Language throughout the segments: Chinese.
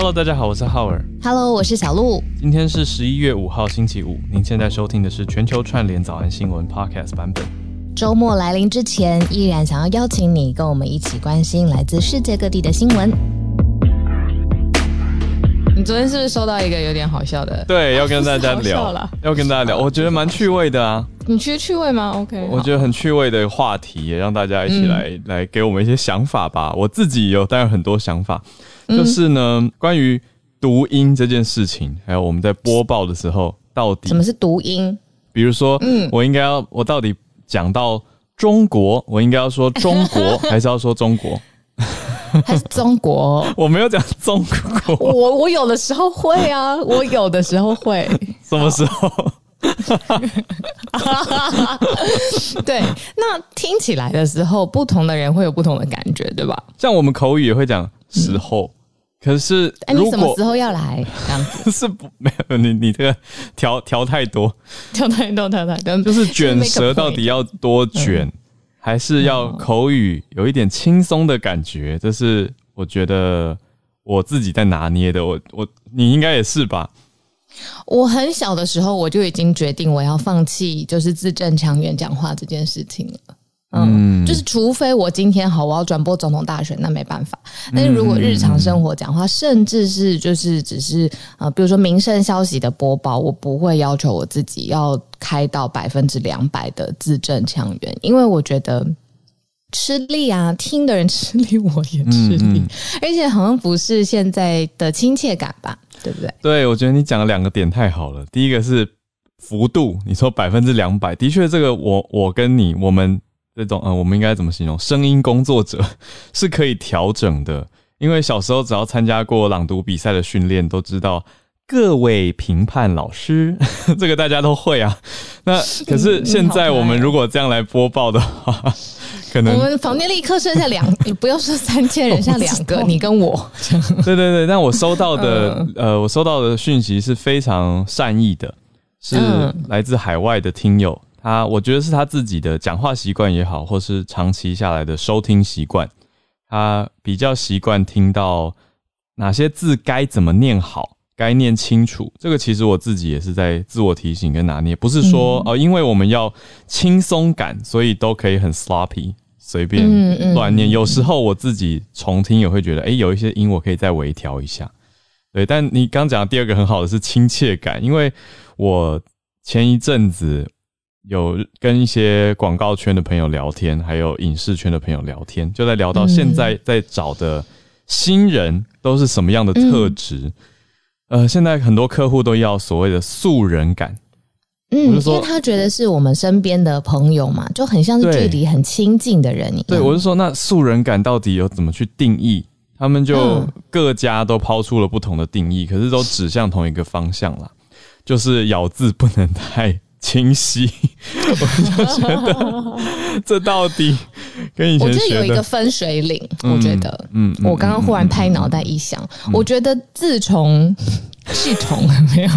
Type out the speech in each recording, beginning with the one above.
Hello，大家好，我是浩尔。Hello，我是小鹿。今天是十一月五号，星期五。您现在收听的是全球串联早安新闻 Podcast 版本。周末来临之前，依然想要邀请你跟我们一起关心来自世界各地的新闻。你昨天是不是收到一个有点好笑的？对，要跟大家 聊啦，要跟大家聊，我觉得蛮趣味的啊。你觉得趣味吗？OK，我觉得很趣味的话题，也让大家一起来、来给我们一些想法吧。我自己有当然很多想法，就是呢，关于读音这件事情，还有我们在播报的时候，到底什么是读音？比如说，嗯我应该要我到底讲到中国，我应该要说中国，还是要说中国？还是中国？我没有讲中国，我我有的时候会啊，我有的时候会。什么时候？对，那听起来的时候，不同的人会有不同的感觉，对吧？像我们口语也会讲时候，可是哎，你什么时候要来？这样子，是不没有你你这个调调太多，调太多，调太多，就是卷舌到底要多卷，还是要口语有一点轻松的感觉？这是我觉得我自己在拿捏的。我我你应该也是吧？我很小的时候，我就已经决定我要放弃，就是字正腔圆讲话这件事情了。嗯，就是除非我今天好，我要转播总统大选，那没办法。但是如果日常生活讲话，甚至是就是只是呃，比如说民生消息的播报，我不会要求我自己要开到百分之两百的字正腔圆，因为我觉得吃力啊，听的人吃力，我也吃力，而且好像不是现在的亲切感吧，对不对？对，我觉得你讲的两个点太好了。第一个是幅度，你说百分之两百，的确，这个我我跟你我们这种呃，我们应该怎么形容？声音工作者是可以调整的，因为小时候只要参加过朗读比赛的训练，都知道。各位评判老师，这个大家都会啊。那可是现在我们如果这样来播报的话，可能我们房间立刻剩下两，你不要说三千人，剩下两个，你跟我。对对对，但我收到的、呃，我收到的讯息是非常善意的，是来自海外的听友，他我觉得是他自己的讲话习惯也好，或是长期下来的收听习惯，他比较习惯听到哪些字该怎么念好。该念清楚，这个其实我自己也是在自我提醒跟拿捏，不是说、哦，因为我们要轻松感，所以都可以很 sloppy 随便乱念。有时候我自己重听也会觉得，哎、有一些音我可以再微调一下。对，但你刚讲的第二个很好的是亲切感，因为我前一阵子有跟一些广告圈的朋友聊天，还有影视圈的朋友聊天，就在聊到现在在找的新人都是什么样的特质。嗯呃，现在很多客户都要所谓的素人感，嗯，因为他觉得是我们身边的朋友嘛，就很像是距离很亲近的人一样。对，我是说，那素人感到底有怎么去定义？他们就各家都抛出了不同的定义，可是都指向同一个方向啦，就是咬字不能太清晰。我就觉得 这到底跟以前我觉得有一个分水岭，嗯我觉得，嗯，我刚刚忽然拍脑袋一想，我觉得自从 自从没有，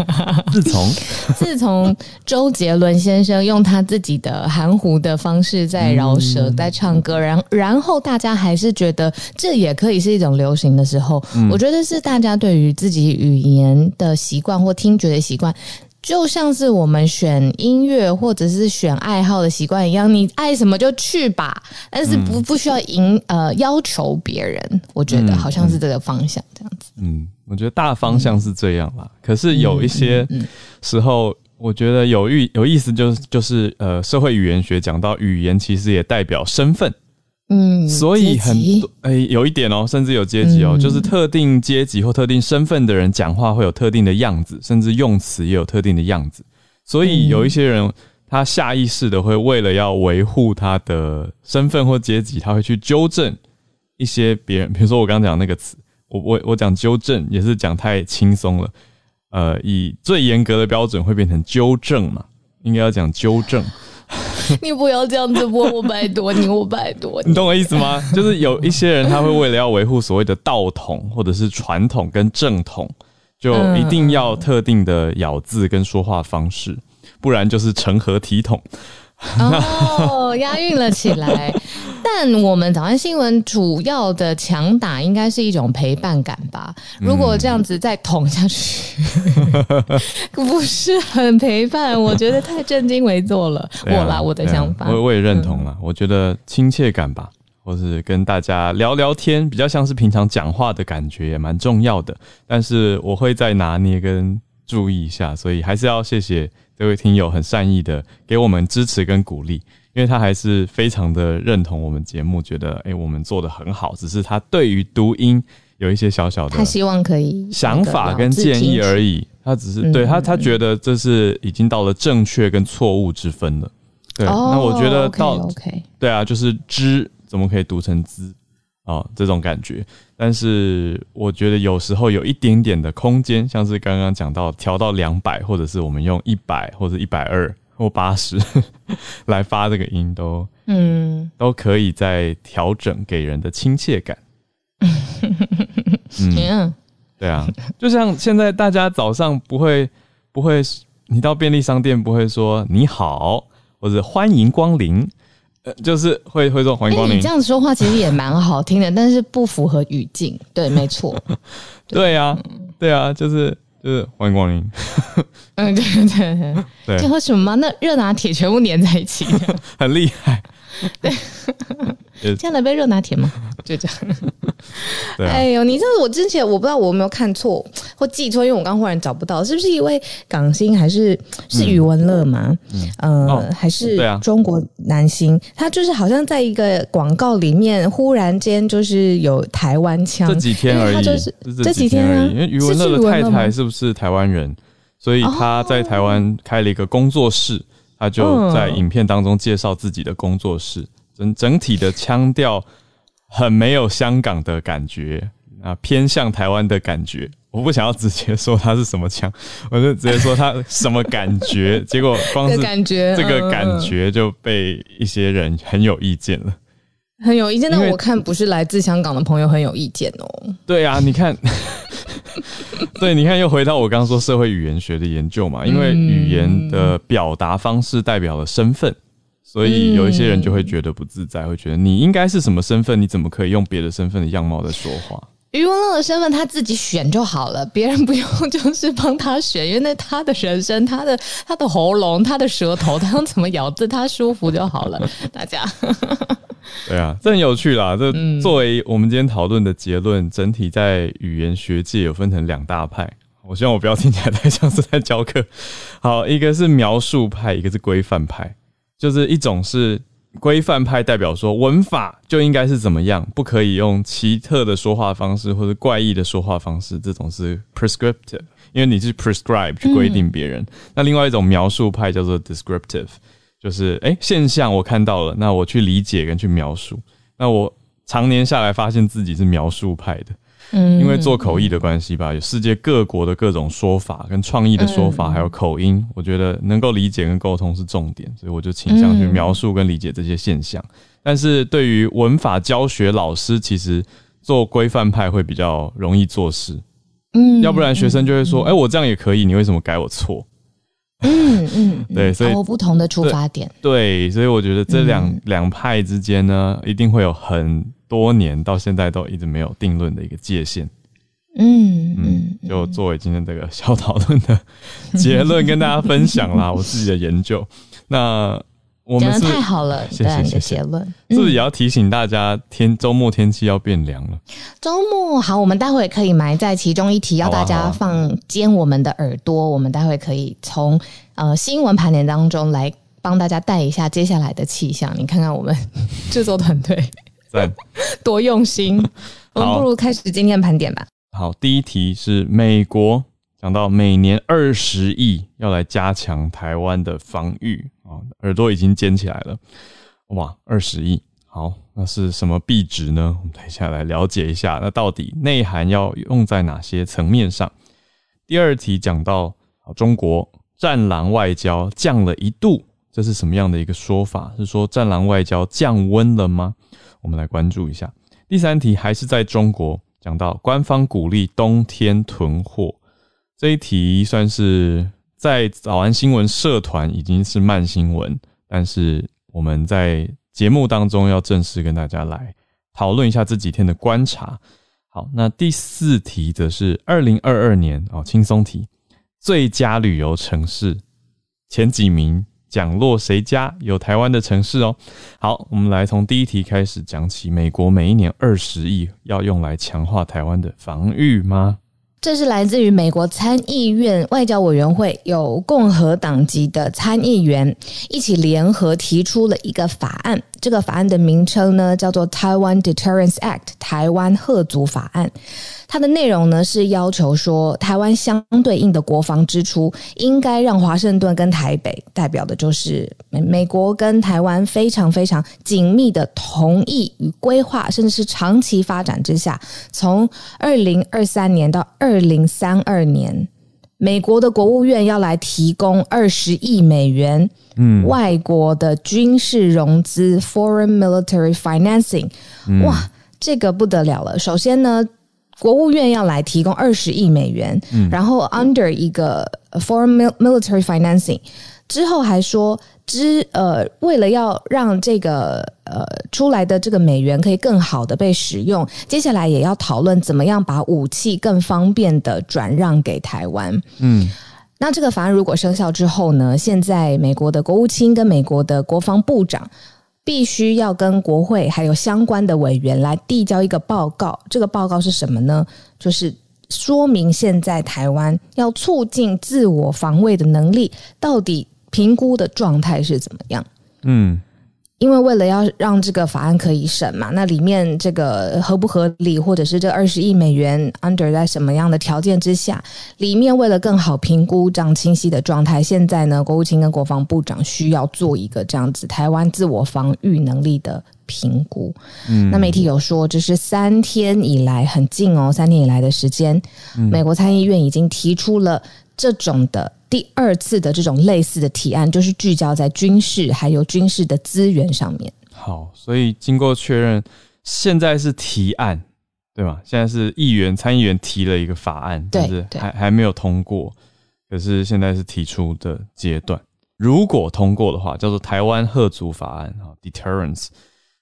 自从？自从周杰伦先生用他自己的含糊的方式在饶舌，在唱歌，然然后大家还是觉得这也可以是一种流行的时候，我觉得是大家对于自己语言的习惯或听觉的习惯。就像是我们选音乐或者是选爱好的习惯一样，你爱什么就去吧，但是不不需要迎呃要求别人。我觉得好像是这个方向这样子。嗯，我觉得大方向是这样啦。可是有一些时候，我觉得有意有意思，就是就是呃，社会语言学讲到语言其实也代表身份。嗯，所以很多诶、欸，有一点哦、喔，甚至有阶级哦、喔，嗯、就是特定阶级或特定身份的人讲话会有特定的样子，甚至用词也有特定的样子。所以有一些人，他下意识的会为了要维护他的身份或阶级，他会去纠正一些别人。比如说我刚刚讲那个词，我我我讲纠正也是讲太轻松了。呃，以最严格的标准会变成纠正嘛，应该要讲纠正。你不要这样子我，我拜托你，我拜托你。你懂我意思吗？就是有一些人他会为了要维护所谓的道统或者是传统跟正统，就一定要特定的咬字跟说话方式，不然就是成何体统。哦，押韵了起来。但我们早安新闻主要的强打应该是一种陪伴感吧？如果这样子再捅下去，不是很陪伴，我觉得太正襟危坐了。我啦，我的想法，我我也认同了。我觉得亲切感吧，或是跟大家聊聊天，比较像是平常讲话的感觉，也蛮重要的。但是我会再拿捏跟注意一下，所以还是要谢谢。这位听友很善意的给我们支持跟鼓励，因为他还是非常的认同我们节目，觉得哎我们做的很好，只是他对于读音有一些小小的，他希望可以想法跟建议而已，他只是对他他觉得这是已经到了正确跟错误之分了。对，那我觉得到对啊，就是知怎么可以读成滋？哦，这种感觉，但是我觉得有时候有一点点的空间，像是刚刚讲到调到两百，或者是我们用一百或者一百二或八十 来发这个音，都嗯都可以在调整给人的亲切感。嗯，对啊，就像现在大家早上不会不会，你到便利商店不会说你好或者欢迎光临。呃，就是会会说欢迎光临。你这样说话其实也蛮好听的，但是不符合语境。对，没错。对呀，对啊，就是就是欢迎光临。嗯，对对对。就和 什么？那热拿铁全部粘在一起，很厉害。对。这样的杯热拿铁吗？就这样。哎呦，你知道我之前我不知道我有没有看错或记错，因为我刚忽然找不到，是不是一位港星还是是余文乐吗？嗯，呃，还是中国男星？他就是好像在一个广告里面忽然间就是有台湾腔，这几天而已，就是这几天而已。因为余文乐的太太是不是台湾人？所以他在台湾开了一个工作室，他就在影片当中介绍自己的工作室。整整体的腔调很没有香港的感觉啊，偏向台湾的感觉。我不想要直接说他是什么腔，我就直接说他什么感觉。结果光是感觉这个感觉就被一些人很有意见了，很有意见。但我看不是来自香港的朋友很有意见哦。对啊，你看，对，你看又回到我刚刚说社会语言学的研究嘛，因为语言的表达方式代表了身份。所以有一些人就会觉得不自在，会觉得你应该是什么身份？你怎么可以用别的身份的样貌在说话？余文乐的身份他自己选就好了，别人不用就是帮他选，因为那他的人生、他的他的喉咙、他的舌头，他用怎么咬字，他舒服就好了。大家，对啊，这很有趣啦。这作为我们今天讨论的结论，整体在语言学界有分成两大派。我希望我不要听起来太像是在教课。好，一个是描述派，一个是规范派。就是一种是规范派，代表说文法就应该是怎么样，不可以用奇特的说话方式或者怪异的说话方式，这种是 prescriptive，因为你是 prescribe 去规定别人。那另外一种描述派叫做 descriptive，就是哎现象我看到了，那我去理解跟去描述。那我常年下来发现自己是描述派的。嗯，因为做口译的关系吧，有世界各国的各种说法跟创意的说法，还有口音，我觉得能够理解跟沟通是重点，所以我就倾向去描述跟理解这些现象。但是对于文法教学老师，其实做规范派会比较容易做事，嗯，要不然学生就会说，哎，我这样也可以，你为什么改我错？嗯嗯，对，所以不同的出发点，对，所以我觉得这两两派之间呢，一定会有很。多年到现在都一直没有定论的一个界限，嗯嗯，就作为今天这个小讨论的结论跟大家分享啦，我自己的研究。那我们太好了，谢谢谢谢结论，是不是也要提醒大家天周末天气要变凉了？周末好，我们待会可以埋在其中一题，要大家放尖我们的耳朵，我们待会可以从呃新闻盘点当中来帮大家带一下接下来的气象。你看看我们 制作团队。多用心！我们不如开始今天盘点吧。好，第一题是美国讲到每年二十亿要来加强台湾的防御耳朵已经尖起来了。哇，二十亿！好，那是什么币值呢？我们等一下来了解一下。那到底内涵要用在哪些层面上？第二题讲到中国战狼外交降了一度，这是什么样的一个说法？是说战狼外交降温了吗？我们来关注一下第三题，还是在中国讲到官方鼓励冬天囤货这一题，算是在早安新闻社团已经是慢新闻，但是我们在节目当中要正式跟大家来讨论一下这几天的观察。好，那第四题则是二零二二年哦，轻松题，最佳旅游城市前几名奖落谁家？有台湾的城市哦。好，我们来从第一题开始讲起。美国每一年二十亿要用来强化台湾的防御吗？这是来自于美国参议院外交委员会，有共和党籍的参议员一起联合提出了一个法案。这个法案的名称呢，叫做《台湾 Deterrence Act》台湾贺族法案。它的内容呢是要求说，台湾相对应的国防支出应该让华盛顿跟台北代表的就是美美国跟台湾非常非常紧密的同意与规划，甚至是长期发展之下，从二零二三年到二零三二年，美国的国务院要来提供二十亿美元，嗯，外国的军事融资 （Foreign Military Financing），哇，这个不得了了。首先呢。国务院要来提供二十亿美元，然后 under 一个 foreign military financing 之后还说，之呃，为了要让这个呃出来的这个美元可以更好的被使用，接下来也要讨论怎么样把武器更方便的转让给台湾。嗯，那这个法案如果生效之后呢，现在美国的国务卿跟美国的国防部长。必须要跟国会还有相关的委员来递交一个报告，这个报告是什么呢？就是说明现在台湾要促进自我防卫的能力到底评估的状态是怎么样？嗯。因为为了要让这个法案可以审嘛，那里面这个合不合理，或者是这二十亿美元 under 在什么样的条件之下，里面为了更好评估这样清晰的状态，现在呢，国务卿跟国防部长需要做一个这样子台湾自我防御能力的评估。嗯，那媒体有说，这是三天以来很近哦，三天以来的时间，美国参议院已经提出了这种的。第二次的这种类似的提案，就是聚焦在军事还有军事的资源上面。好，所以经过确认，现在是提案，对吗？现在是议员、参议员提了一个法案，但是还还没有通过。可是现在是提出的阶段。如果通过的话，叫做台湾贺族法案啊，deterrence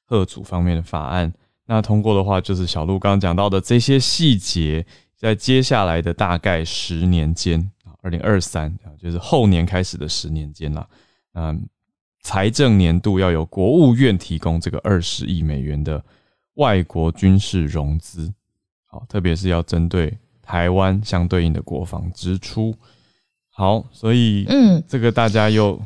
贺族方面的法案。那通过的话，就是小鹿刚刚讲到的这些细节，在接下来的大概十年间。二零二三啊，就是后年开始的十年间啦。嗯，财政年度要由国务院提供这个二十亿美元的外国军事融资，好，特别是要针对台湾相对应的国防支出。好，所以嗯，这个大家又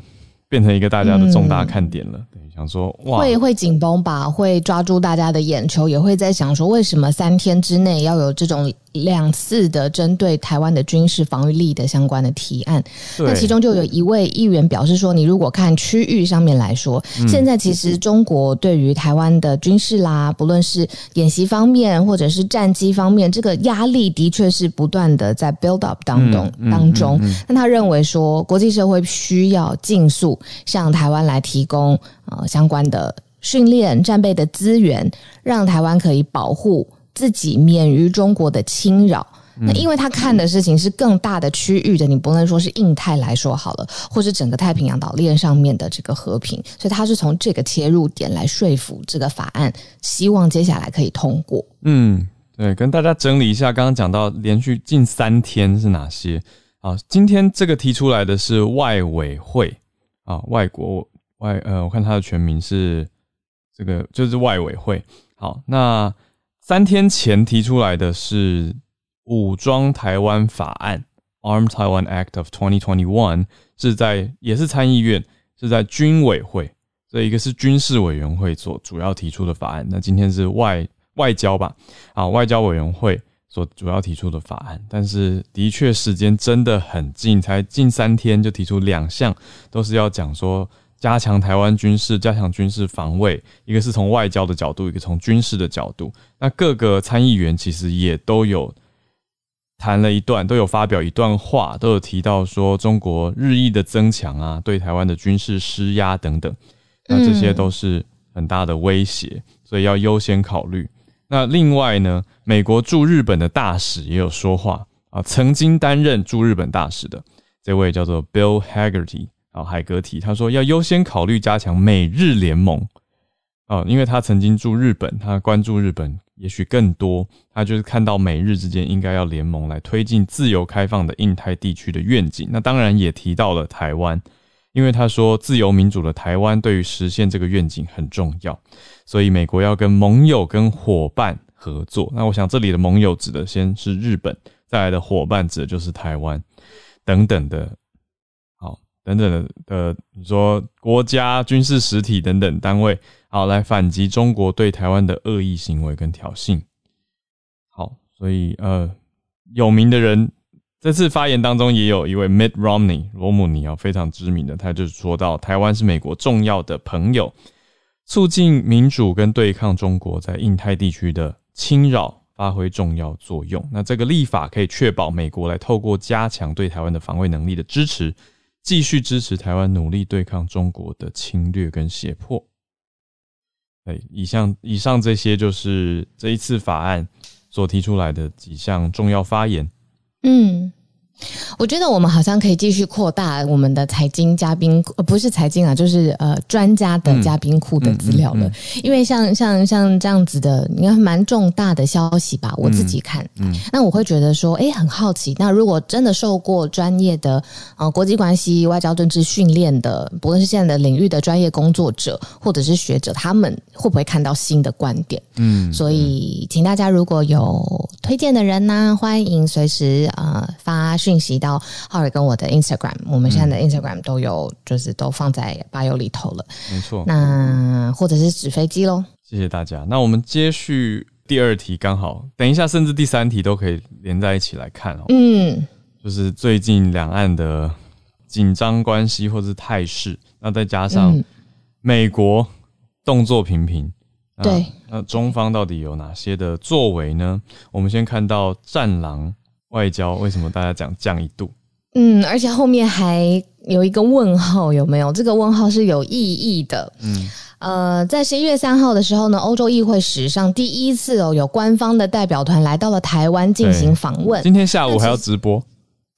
变成一个大家的重大看点了。想说哇，会会紧绷吧，会抓住大家的眼球，也会在想说，为什么三天之内要有这种两次的针对台湾的军事防御力的相关的提案？那其中就有一位议员表示说，你如果看区域上面来说，现在其实中国对于台湾的军事啦，不论是演习方面或者是战机方面，这个压力的确是不断的在 build up 当中当中。那他认为说，国际社会需要尽速向台湾来提供。呃，相关的训练、战备的资源，让台湾可以保护自己免于中国的侵扰。那因为他看的事情是更大的区域的，你不能说是印太来说好了，或是整个太平洋岛链上面的这个和平，所以他是从这个切入点来说服这个法案，希望接下来可以通过。嗯，对，跟大家整理一下，刚刚讲到连续近三天是哪些？啊，今天这个提出来的是外委会啊，外国。外呃，我看它的全名是这个，就是外委会。好，那三天前提出来的是武装台湾法案 （Armed Taiwan Act of 2021），是在也是参议院，是在军委会，这一个是军事委员会所主要提出的法案。那今天是外外交吧？啊，外交委员会所主要提出的法案，但是的确时间真的很近，才近三天就提出两项，都是要讲说。加强台湾军事，加强军事防卫，一个是从外交的角度，一个从军事的角度。那各个参议员其实也都有谈了一段，都有发表一段话，都有提到说中国日益的增强啊，对台湾的军事施压等等，那这些都是很大的威胁，所以要优先考虑。那另外呢，美国驻日本的大使也有说话啊，曾经担任驻日本大使的这位叫做 Bill Haggerty。啊，海格提他说要优先考虑加强美日联盟哦，因为他曾经住日本，他关注日本也许更多，他就是看到美日之间应该要联盟来推进自由开放的印太地区的愿景。那当然也提到了台湾，因为他说自由民主的台湾对于实现这个愿景很重要，所以美国要跟盟友跟伙伴合作。那我想这里的盟友指的先是日本，再来的伙伴指的就是台湾等等的。好等等的，你说国家、军事实体等等单位，好来反击中国对台湾的恶意行为跟挑衅。好，所以呃，有名的人这次发言当中也有一位 Mitt Romney 罗姆尼啊，非常知名的，他就是说到台湾是美国重要的朋友，促进民主跟对抗中国在印太地区的侵扰发挥重要作用。那这个立法可以确保美国来透过加强对台湾的防卫能力的支持。继续支持台湾努力对抗中国的侵略跟胁迫。哎，以上以上这些就是这一次法案所提出来的几项重要发言。嗯。我觉得我们好像可以继续扩大我们的财经嘉宾，呃，不是财经啊，就是呃专家的嘉宾库的资料了。因为像像像这样子的，应该蛮重大的消息吧？我自己看，嗯，那我会觉得说，哎，很好奇。那如果真的受过专业的呃国际关系、外交政治训练的，不论是现在的领域的专业工作者或者是学者，他们会不会看到新的观点？嗯，所以请大家如果有推荐的人呢，欢迎随时呃发。讯息到浩伟跟我的 Instagram，我们现在的 Instagram 都有，就是都放在吧友里头了。没错，那或者是纸飞机喽。谢谢大家。那我们接续第二题，刚好等一下，甚至第三题都可以连在一起来看哦。嗯，就是最近两岸的紧张关系或是态势，那再加上美国动作频频，对，那中方到底有哪些的作为呢？我们先看到战狼。外交为什么大家讲降一度？嗯，而且后面还有一个问号，有没有？这个问号是有意义的。嗯，呃，在十一月三号的时候呢，欧洲议会史上第一次哦，有官方的代表团来到了台湾进行访问。今天下午还要直播，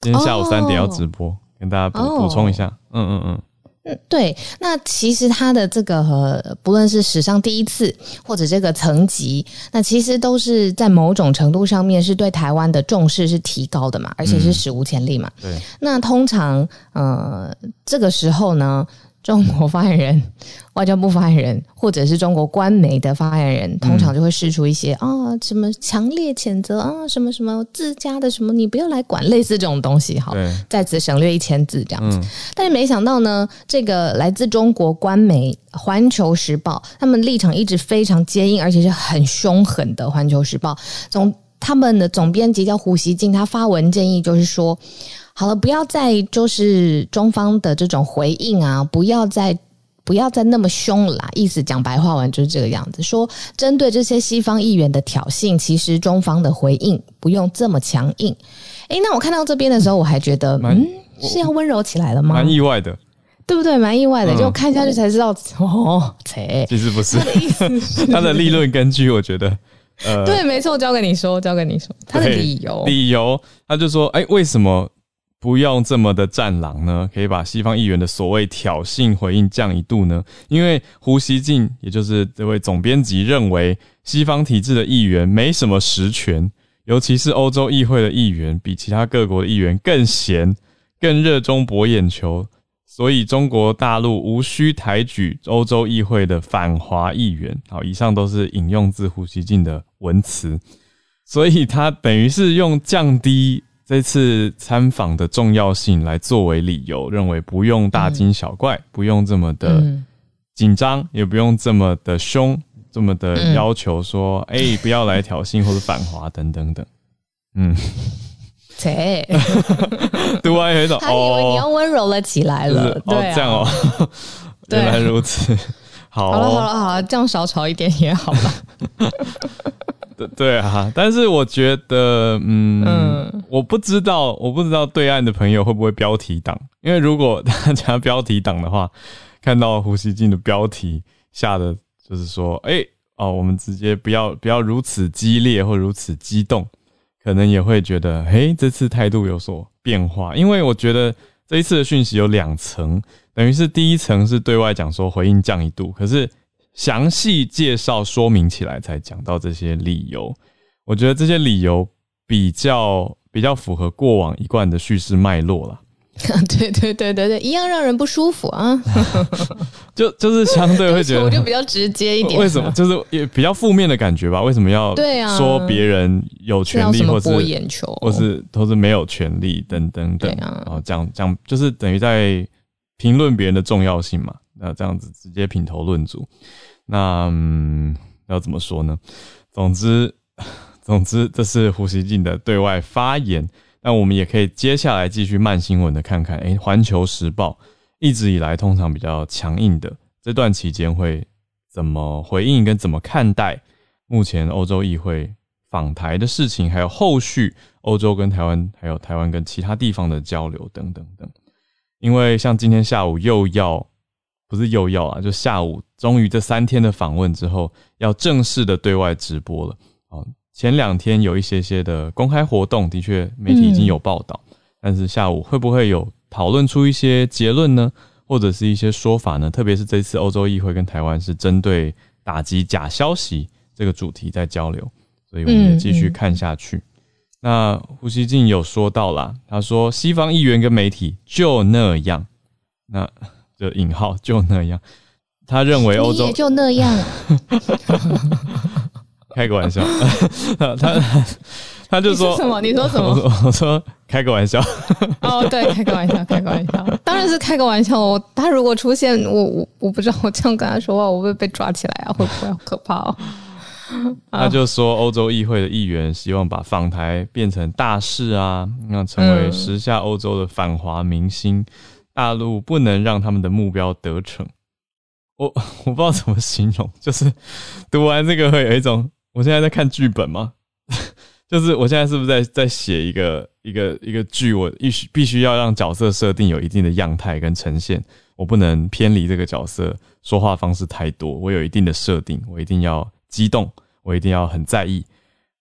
今天下午三点要直播，跟大家补补充一下。嗯嗯嗯。嗯，对，那其实它的这个不论是史上第一次，或者这个层级，那其实都是在某种程度上面是对台湾的重视是提高的嘛，而且是史无前例嘛。对，那通常呃这个时候呢。中国发言人、外交部发言人，或者是中国官媒的发言人，通常就会释出一些啊，什么强烈谴责啊，什么什么自家的什么，你不要来管，类似这种东西。好，在此省略一千字这样子。但是没想到呢，这个来自中国官媒《环球时报》，他们立场一直非常坚硬，而且是很凶狠的。《环球时报》总他们的总编辑叫胡锡进，他发文建议就是说。好了，不要再就是中方的这种回应啊，不要再不要再那么凶了啦。意思讲白话文就是这个样子，说针对这些西方议员的挑衅，其实中方的回应不用这么强硬。诶，那我看到这边的时候，我还觉得，嗯，是要温柔起来了吗？蛮意外的，对不对？蛮意外的，就看下去才知道哦，切，其实不是他的立论根据，我觉得，呃，对，没错，交给你说，交给你说，他的理由，理由，他就说，哎，为什么？不用这么的战狼呢，可以把西方议员的所谓挑衅回应降一度呢？因为胡锡进，也就是这位总编辑认为，西方体制的议员没什么实权，尤其是欧洲议会的议员，比其他各国的议员更闲，更热衷博眼球，所以中国大陆无需抬举欧洲议会的反华议员。好，以上都是引用自胡锡进的文词，所以他等于是用降低。这次参访的重要性来作为理由，认为不用大惊小怪，不用这么的紧张，也不用这么的凶，这么的要求说，哎，不要来挑衅或者反华等等等。嗯，切，读完有一种，他以为你要温柔了起来了，对，这样哦，原来如此。好了好了好了，这样少吵一点也好吧。对对啊，但是我觉得，嗯，我不知道，我不知道对岸的朋友会不会标题党，因为如果大家标题党的话，看到胡锡进的标题下的就是说，哎哦，我们直接不要不要如此激烈或如此激动，可能也会觉得，嘿，这次态度有所变化，因为我觉得这一次的讯息有两层，等于是第一层是对外讲说回应降一度，可是详细介绍说明起来才讲到这些理由。我觉得这些理由比较比较符合过往一贯的叙事脉络了。对对对对对，一样让人不舒服啊！就就是相对会觉得，我就比较直接一点。为什么？就是也比较负面的感觉吧？为什么要对啊说别人有权利，或是眼球，或是都是没有权利等等等？然后讲讲就是等于在评论别人的重要性嘛？那这样子直接品头论足，那嗯、要怎么说呢？总之。总之，这是胡锡进的对外发言。那我们也可以接下来继续慢新闻的看看。诶，《环球时报》一直以来通常比较强硬的，这段期间会怎么回应跟怎么看待目前欧洲议会访台的事情，还有后续欧洲跟台湾，还有台湾跟其他地方的交流等等等。因为像今天下午又要不是又要啊，就下午终于这三天的访问之后，要正式的对外直播了。哦。前两天有一些些的公开活动，的确媒体已经有报道，但是下午会不会有讨论出一些结论呢？或者是一些说法呢？特别是这次欧洲议会跟台湾是针对打击假消息这个主题在交流，所以我们也继续看下去。那胡锡进有说到啦，他说西方议员跟媒体就那样，那就引号就那样，他认为欧洲也就那样。开个玩笑，他 他就说什么？你说什么？我说开个玩笑。哦，对，开个玩笑，开个玩笑，当然是开个玩笑。我他如果出现，我我我不知道，我这样跟他说话，我会被抓起来啊？会不会好可怕哦？他就说，欧洲议会的议员希望把访台变成大事啊，那成为时下欧洲的反华明星，大陆不能让他们的目标得逞。我 我不知道怎么形容，就是读完这个会有一种。我现在在看剧本吗？就是我现在是不是在在写一个一个一个剧？我必须必须要让角色设定有一定的样态跟呈现，我不能偏离这个角色说话方式太多。我有一定的设定，我一定要激动，我一定要很在意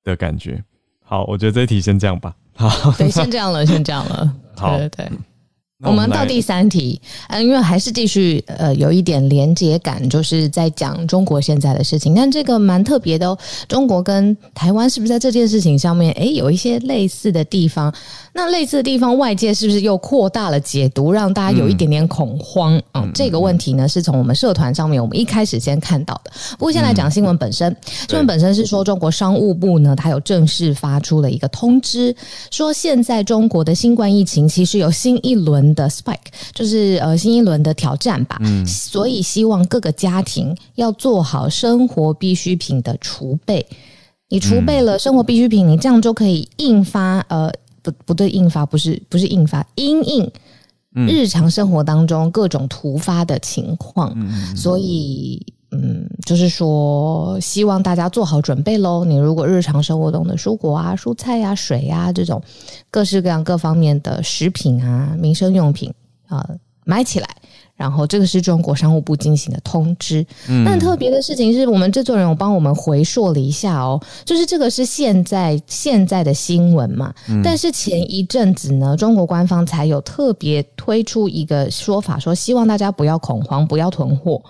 的感觉。好，我觉得这一题先这样吧。好，对，先这样了，先这样了。好，对对。我们到第三题，嗯，因为还是继续呃有一点连接感，就是在讲中国现在的事情，但这个蛮特别的哦。中国跟台湾是不是在这件事情上面，诶，有一些类似的地方？那类似的地方，外界是不是又扩大了解读，让大家有一点点恐慌？嗯，这个问题呢，是从我们社团上面我们一开始先看到的。不过先来讲新闻本身，新闻本身是说中国商务部呢，它有正式发出了一个通知，说现在中国的新冠疫情其实有新一轮。的 spike 就是呃新一轮的挑战吧，嗯，所以希望各个家庭要做好生活必需品的储备。你储备了生活必需品，你这样就可以印发呃不不对，印发不是不是印发，因应日常生活当中各种突发的情况，所以。嗯，就是说，希望大家做好准备喽。你如果日常生活中的蔬果啊、蔬菜呀、水呀这种各式各样各方面的食品啊、民生用品啊，买起来。然后，这个是中国商务部进行的通知。但特别的事情是我们制作人有帮我们回溯了一下哦，就是这个是现在现在的新闻嘛。但是前一阵子呢，中国官方才有特别推出一个说法，说希望大家不要恐慌，不要囤货。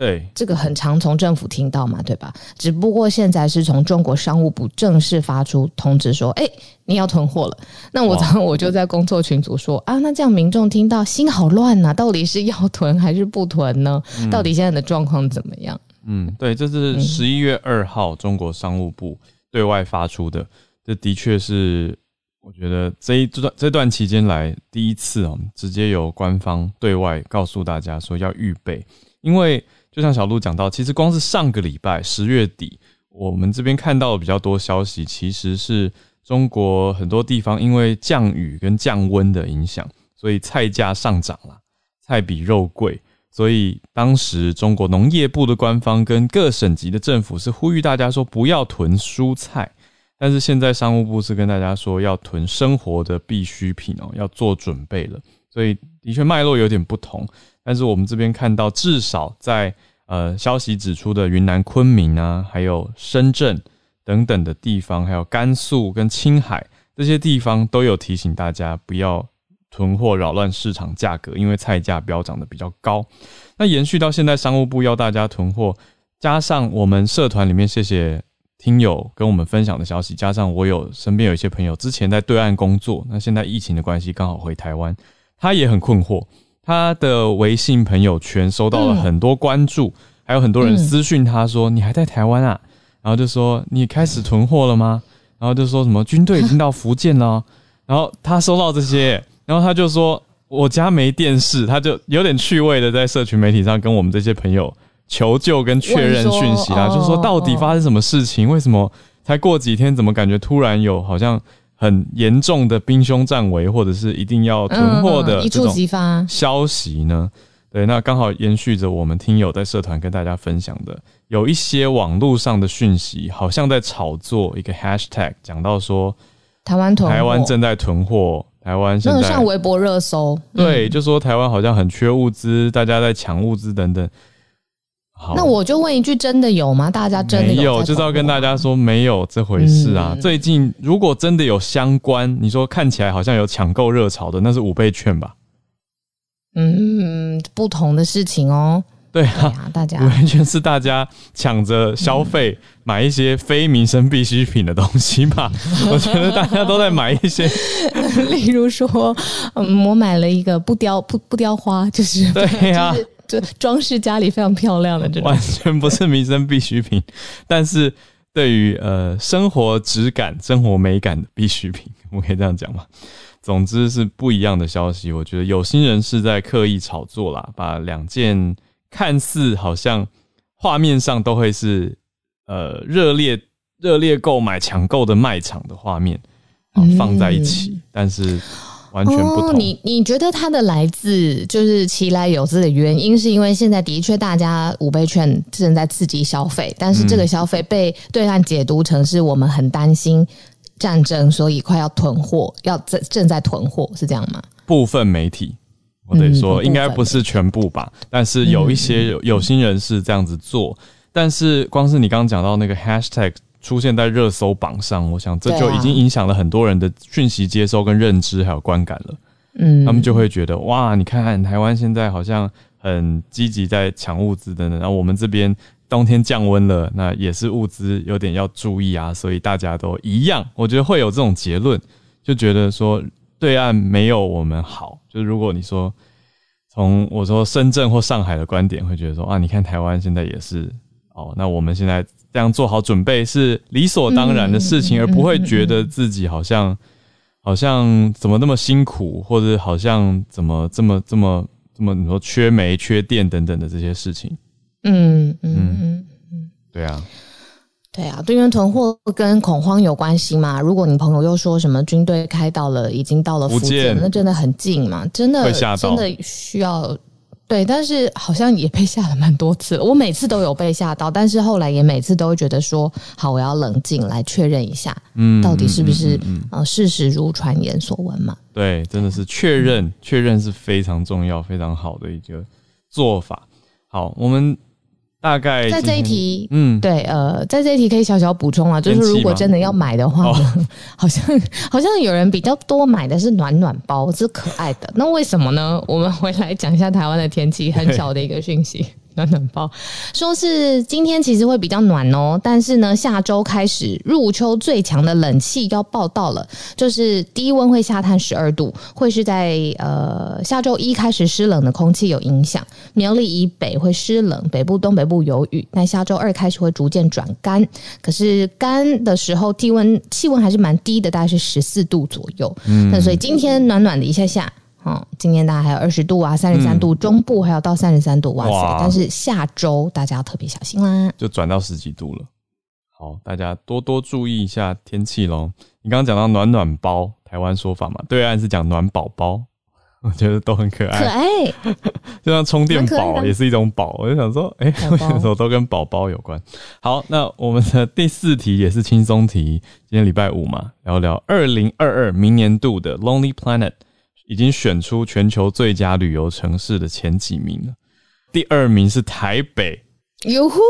对，这个很常从政府听到嘛，对吧？只不过现在是从中国商务部正式发出通知说，哎，你要囤货了。那我早上 我就在工作群组说啊，那这样民众听到心好乱呐，到底是要囤还是不囤呢？到底现在的状况怎么样？嗯，对，这是十一月二号中国商务部对外发出的，这的确是我觉得这一段这段期间来第一次哦，直接由官方对外告诉大家说要预备，因为。就像小鹿讲到，其实光是上个礼拜十月底，我们这边看到的比较多消息，其实是中国很多地方因为降雨跟降温的影响，所以菜价上涨了，菜比肉贵。所以当时中国农业部的官方跟各省级的政府是呼吁大家说不要囤蔬菜，但是现在商务部是跟大家说要囤生活的必需品哦，要做准备了。所以的确脉络有点不同。但是我们这边看到，至少在呃消息指出的云南昆明啊，还有深圳等等的地方，还有甘肃跟青海这些地方，都有提醒大家不要囤货扰乱市场价格，因为菜价飙涨的比较高。那延续到现在，商务部要大家囤货，加上我们社团里面谢谢听友跟我们分享的消息，加上我有身边有一些朋友之前在对岸工作，那现在疫情的关系刚好回台湾，他也很困惑，他的微信朋友圈收到了很多关注，还有很多人私讯他说：“你还在台湾啊？”然后就说：“你开始囤货了吗？”然后就说什么军队已经到福建了。然后他收到这些，然后他就说：“我家没电视。”他就有点趣味的在社群媒体上跟我们这些朋友求救跟确认讯息啦，就说到底发生什么事情？为什么才过几天，怎么感觉突然有好像很严重的兵凶战危，或者是一定要囤货的一触即发消息呢？对，那刚好延续着我们听友在社团跟大家分享的，有一些网络上的讯息，好像在炒作一个 hashtag，讲到说。台湾囤台湾正在囤货，台湾现在上微博热搜，对，就说台湾好像很缺物资，大家在抢物资等等。好，那我就问一句，真的有吗？大家真的有？就是要跟大家说，没有这回事啊！最近如果真的有相关，你说看起来好像有抢购热潮的，那是五倍券吧？嗯，不同的事情哦。对啊，大家完全是大家抢着消费买一些非民生必需品的东西吧？我觉得大家都在买一些，例如说，嗯，我买了一个不雕不不雕花，就是对呀，就装饰家里非常漂亮的这种，完全不是民生必需品，但是对于呃生活质感、生活美感的必需品，我可以这样讲吗？总之是不一样的消息。我觉得有心人是在刻意炒作啦，把两件。看似好像画面上都会是呃热烈热烈购买抢购的卖场的画面啊放在一起，但是完全不同。你你觉得它的来自就是其来有自的原因，是因为现在的确大家五倍券正在刺激消费，但是这个消费被对岸解读成是我们很担心战争，所以快要囤货，要正正在囤货，是这样吗？部分媒体。我得说，应该不是全部吧，但是有一些有心人士这样子做。但是光是你刚刚讲到那个 hashtag 出现在热搜榜上，我想这就已经影响了很多人的讯息接收跟认知还有观感了。嗯，他们就会觉得哇，你看看台湾现在好像很积极在抢物资等等，然后我们这边冬天降温了，那也是物资有点要注意啊，所以大家都一样。我觉得会有这种结论，就觉得说。对岸没有我们好，就是如果你说从我说深圳或上海的观点，会觉得说啊，你看台湾现在也是哦，那我们现在这样做好准备是理所当然的事情，而不会觉得自己好像好像怎么那么辛苦，或者好像怎么这么这么这么你说缺煤缺电等等的这些事情，嗯嗯嗯嗯，对啊。对啊，对，因为囤货跟恐慌有关系嘛。如果你朋友又说什么军队开到了，已经到了福建，那真的很近嘛，真的真的需要对。但是好像也被吓了蛮多次了，我每次都有被吓到，但是后来也每次都会觉得说，好，我要冷静来确认一下，嗯，到底是不是呃事实如传言所闻嘛？对，真的是确认，确认是非常重要、非常好的一个做法。好，我们。大概在这一题，嗯，对，呃，在这一题可以小小补充啊，就是如果真的要买的话，好像好像有人比较多买的是暖暖包，是可爱的。那为什么呢？我们回来讲一下台湾的天气，很小的一个讯息。暖暖包。说是今天其实会比较暖哦，但是呢，下周开始入秋最强的冷气要报道了，就是低温会下探十二度，会是在呃下周一开始湿冷的空气有影响，苗栗以北会湿冷，北部东北部有雨，但下周二开始会逐渐转干，可是干的时候低温气温还是蛮低的，大概是十四度左右，嗯，那所以今天暖暖的一下下。哦，今天大概还有二十度啊，三十三度，中部还有到三十三度，哇塞！但是下周大家要特别小心啦，就转到十几度了。好，大家多多注意一下天气喽。你刚刚讲到暖暖包，台湾说法嘛，对岸是讲暖宝宝，我觉得都很可爱，可爱。就像充电宝也是一种宝，我就想说，哎，为什么都跟宝宝有关？好，那我们的第四题也是轻松题，今天礼拜五嘛，聊聊二零二二明年度的 Lonely Planet。已经选出全球最佳旅游城市的前几名了，第二名是台北，哟呼！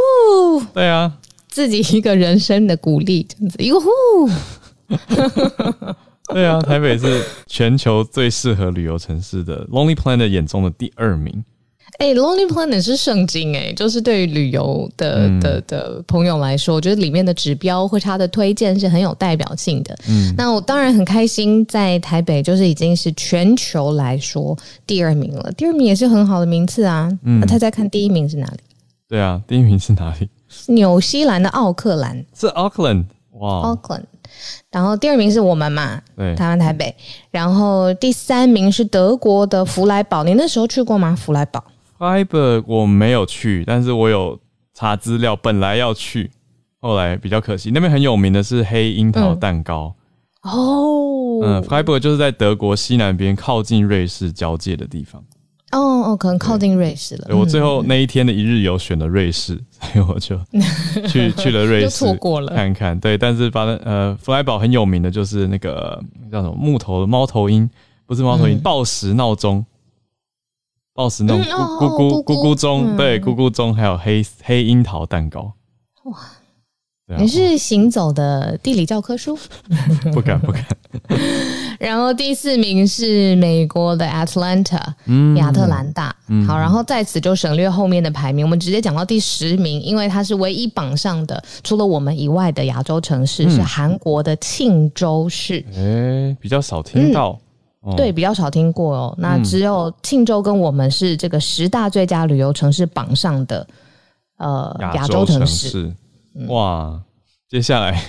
对啊，自己一个人生的鼓励，这样子，哟呼！对啊，台北是全球最适合旅游城市的 Lonely Planet 眼中的第二名。哎，Lonely Planet 是圣经哎，就是对于旅游的的的朋友来说，我觉得里面的指标或它的推荐是很有代表性的。嗯，那我当然很开心，在台北就是已经是全球来说第二名了。第二名也是很好的名次啊。嗯，那猜猜看第一名是哪里？对啊，第一名是哪里？纽西兰的奥克兰。是 Auckland 哇，Auckland。然后第二名是我们嘛，对，台湾台北。然后第三名是德国的弗莱堡，你那时候去过吗？弗莱堡弗莱堡我没有去，但是我有查资料，本来要去，后来比较可惜。那边很有名的是黑樱桃蛋糕哦，嗯，Fiber 就是在德国西南边，靠近瑞士交界的地方。哦哦，可能靠近瑞士了。我最后那一天的一日游选了瑞士，所以我就去 去了瑞士，错过了看看。对，但是反正呃，弗莱堡很有名的就是那个叫什么木头的猫头鹰，不是猫头鹰，报时闹钟，报时那种咕咕咕咕钟，对，咕咕钟，还有黑黑樱桃蛋糕。哇，你是行走的地理教科书？不 敢不敢。然后第四名是美国的 Atlanta，嗯亚特兰大。好，然后在此就省略后面的排名，我们直接讲到第十名，因为它是唯一榜上的，除了我们以外的亚洲城市是韩国的庆州市。哎，比较少听到，对，比较少听过哦。那只有庆州跟我们是这个十大最佳旅游城市榜上的呃亚洲城市。哇，接下来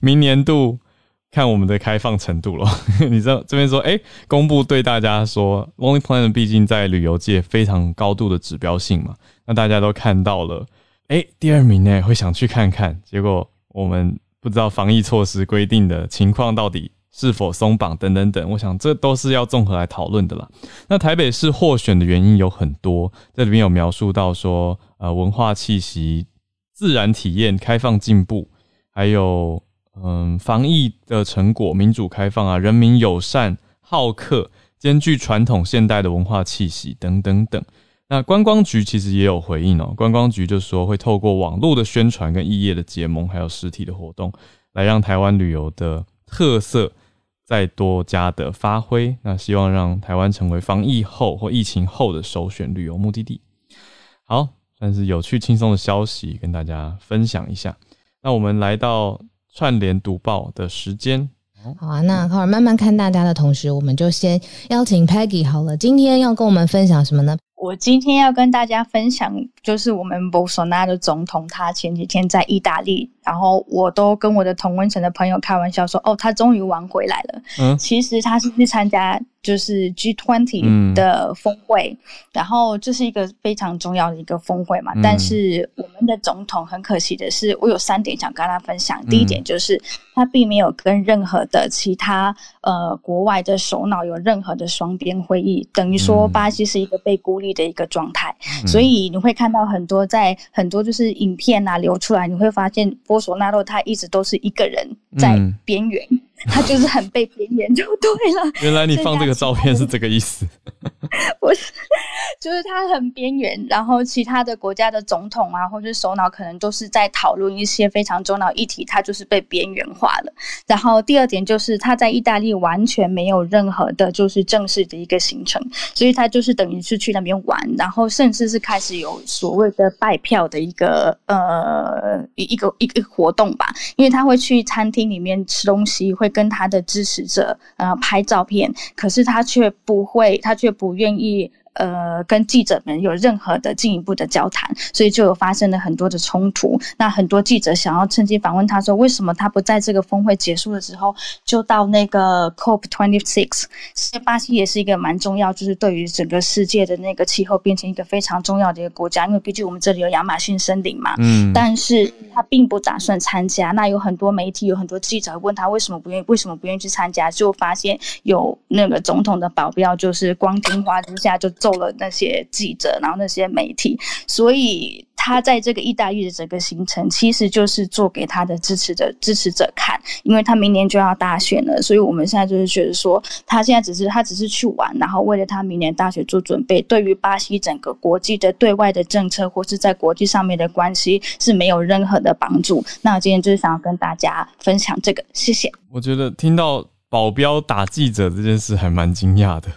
明年度。看我们的开放程度了，你知道这边说，哎，公布对大家说，Lonely Planet 毕竟在旅游界非常高度的指标性嘛，那大家都看到了，哎，第二名呢会想去看看，结果我们不知道防疫措施规定的情况到底是否松绑等等等，我想这都是要综合来讨论的啦。那台北市获选的原因有很多，这里面有描述到说，呃，文化气息、自然体验、开放进步，还有。嗯，防疫的成果，民主开放啊，人民友善、好客，兼具传统现代的文化气息等等等。那观光局其实也有回应哦，观光局就说会透过网络的宣传跟异业的结盟，还有实体的活动，来让台湾旅游的特色再多加的发挥。那希望让台湾成为防疫后或疫情后的首选旅游目的地。好，算是有趣轻松的消息跟大家分享一下。那我们来到。串联读报的时间，好啊。那好，慢慢看大家的同时，我们就先邀请 Peggy 好了。今天要跟我们分享什么呢？我今天要跟大家分享，就是我们 Bolsonaro 总统，他前几天在意大利，然后我都跟我的同温层的朋友开玩笑说：“哦，他终于玩回来了。”嗯，其实他是去参加。就是 G20 的峰会，然后这是一个非常重要的一个峰会嘛。但是我们的总统很可惜的是，我有三点想跟他分享。第一点就是他并没有跟任何的其他呃国外的首脑有任何的双边会议，等于说巴西是一个被孤立的一个状态。所以你会看到很多在很多就是影片啊流出来，你会发现波索纳洛他一直都是一个人在边缘。他就是很被边缘就对了。原来你放这个照片是这个意思。不是，就是他很边缘，然后其他的国家的总统啊，或者首脑可能都是在讨论一些非常重要议题，他就是被边缘化了。然后第二点就是他在意大利完全没有任何的，就是正式的一个行程，所以他就是等于是去那边玩，然后甚至是开始有所谓的拜票的一个呃一个一个活动吧，因为他会去餐厅里面吃东西，会跟他的支持者呃拍照片，可是他却不会，他却不愿意。呃，跟记者们有任何的进一步的交谈，所以就有发生了很多的冲突。那很多记者想要趁机访问他说，为什么他不在这个峰会结束的时候就到那个 COP twenty six？巴西也是一个蛮重要，就是对于整个世界的那个气候变成一个非常重要的一个国家，因为毕竟我们这里有亚马逊森林嘛。嗯。但是他并不打算参加。那有很多媒体，有很多记者问他为什么不愿意，为什么不愿意去参加？就发现有那个总统的保镖，就是光天化日下就。揍了那些记者，然后那些媒体，所以他在这个意大利的整个行程，其实就是做给他的支持者支持者看，因为他明年就要大选了，所以我们现在就是觉得说，他现在只是他只是去玩，然后为了他明年大学做准备，对于巴西整个国际的对外的政策或是在国际上面的关系是没有任何的帮助。那今天就是想要跟大家分享这个，谢谢。我觉得听到。保镖打记者这件事还蛮惊讶的。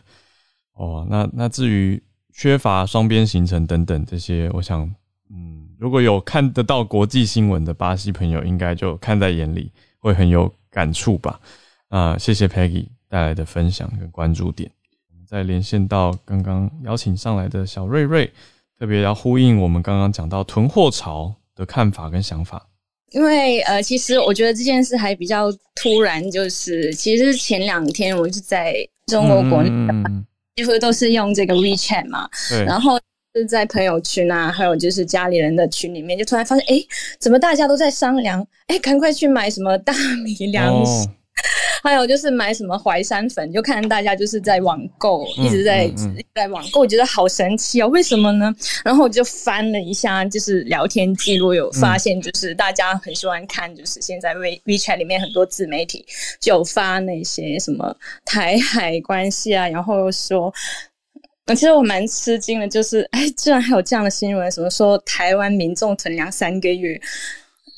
哦，那那至于缺乏双边行程等等这些，我想，嗯，如果有看得到国际新闻的巴西朋友，应该就看在眼里，会很有感触吧。啊，谢谢 Peggy 带来的分享跟关注点。我们再连线到刚刚邀请上来的小瑞瑞，特别要呼应我们刚刚讲到囤货潮的看法跟想法。因为呃，其实我觉得这件事还比较突然，就是其实前两天我是在中国国内，几乎都是用这个 WeChat 嘛，然后是在朋友圈啊，还有就是家里人的群里面，就突然发现，哎，怎么大家都在商量，哎，赶快去买什么大米粮食。还有就是买什么淮山粉，就看大家就是在网购，一直在在网购，我觉得好神奇哦！为什么呢？然后我就翻了一下，就是聊天记录，有发现就是大家很喜欢看，就是现在 We WeChat 里面很多自媒体就发那些什么台海关系啊，然后说，其实我蛮吃惊的，就是哎，居然还有这样的新闻，什么说台湾民众存粮三个月，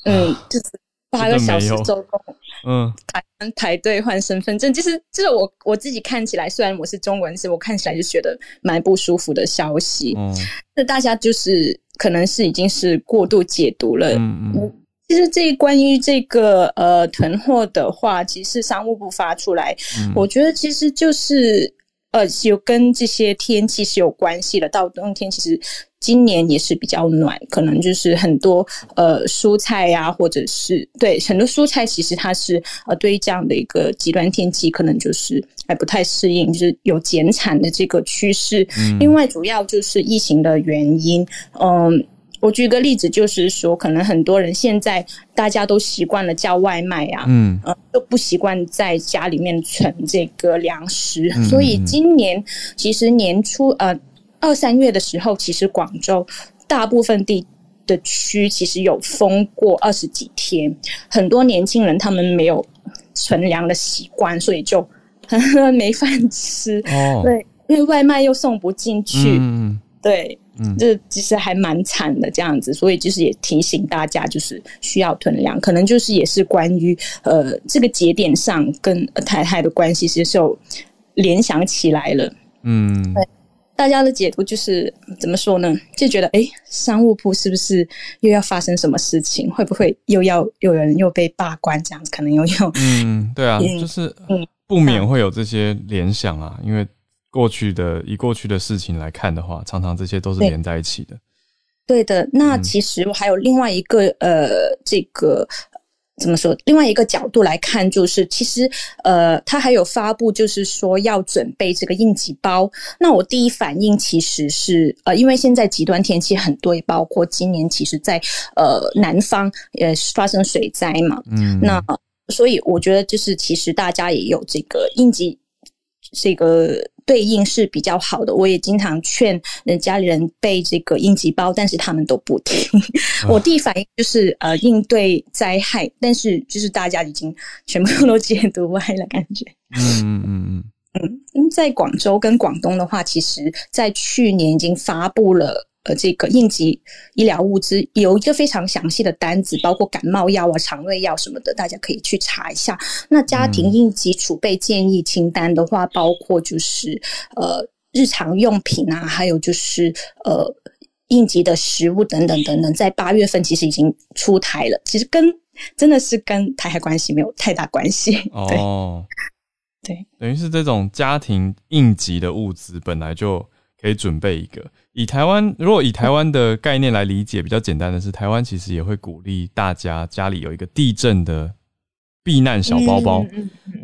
嗯，就是八个小时周工。嗯，排排队换身份证，其实就是我我自己看起来，虽然我是中文，是我看起来就觉得蛮不舒服的消息。嗯，那大家就是可能是已经是过度解读了。嗯嗯，其实这关于这个呃囤货的话，其实商务部发出来，我觉得其实就是呃有跟这些天气是有关系的。到冬天其实。今年也是比较暖，可能就是很多呃蔬菜呀，或者是对很多蔬菜，其实它是呃对于这样的一个极端天气，可能就是还不太适应，就是有减产的这个趋势。另外，主要就是疫情的原因。嗯，我举个例子，就是说，可能很多人现在大家都习惯了叫外卖呀，嗯，都不习惯在家里面存这个粮食，所以今年其实年初呃。二三月的时候，其实广州大部分地的区其实有封过二十几天，很多年轻人他们没有存粮的习惯，所以就 没饭吃。哦，对，因为外卖又送不进去，嗯，对，嗯，这其实还蛮惨的这样子，所以就是也提醒大家，就是需要囤粮，可能就是也是关于呃这个节点上跟太太的关系，其实有联想起来了，嗯，对。大家的解读就是怎么说呢？就觉得哎，商务部是不是又要发生什么事情？会不会又要有人又被罢官？这样子可能又有嗯，对啊，就是嗯，不免会有这些联想啊。因为过去的以过去的事情来看的话，常常这些都是连在一起的。对的，那其实我还有另外一个呃，这个。怎么说？另外一个角度来看，就是其实，呃，他还有发布，就是说要准备这个应急包。那我第一反应其实是，呃，因为现在极端天气很多，也包括今年，其实在呃南方也发生水灾嘛。嗯，那所以我觉得，就是其实大家也有这个应急这个。对应是比较好的，我也经常劝人家里人备这个应急包，但是他们都不听。我第一反应就是呃应对灾害，但是就是大家已经全部都解读歪了，感觉。嗯嗯嗯嗯嗯，在广州跟广东的话，其实在去年已经发布了。呃，这个应急医疗物资有一个非常详细的单子，包括感冒药啊、肠胃药什么的，大家可以去查一下。那家庭应急储备建议清单的话，包括就是呃日常用品啊，还有就是呃应急的食物等等等等，在八月份其实已经出台了。其实跟真的是跟台海关系没有太大关系。哦，对，等于是这种家庭应急的物资本来就可以准备一个。以台湾，如果以台湾的概念来理解，比较简单的是，台湾其实也会鼓励大家家里有一个地震的避难小包包，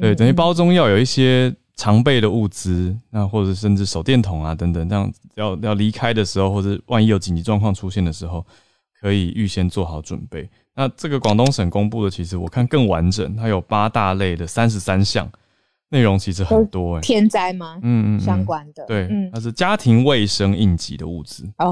对，等于包中要有一些常备的物资，那或者甚至手电筒啊等等，这样要要离开的时候，或者万一有紧急状况出现的时候，可以预先做好准备。那这个广东省公布的，其实我看更完整，它有八大类的三十三项。内容其实很多哎，天灾吗？嗯嗯，相关的对，嗯它是家庭卫生应急的物资哦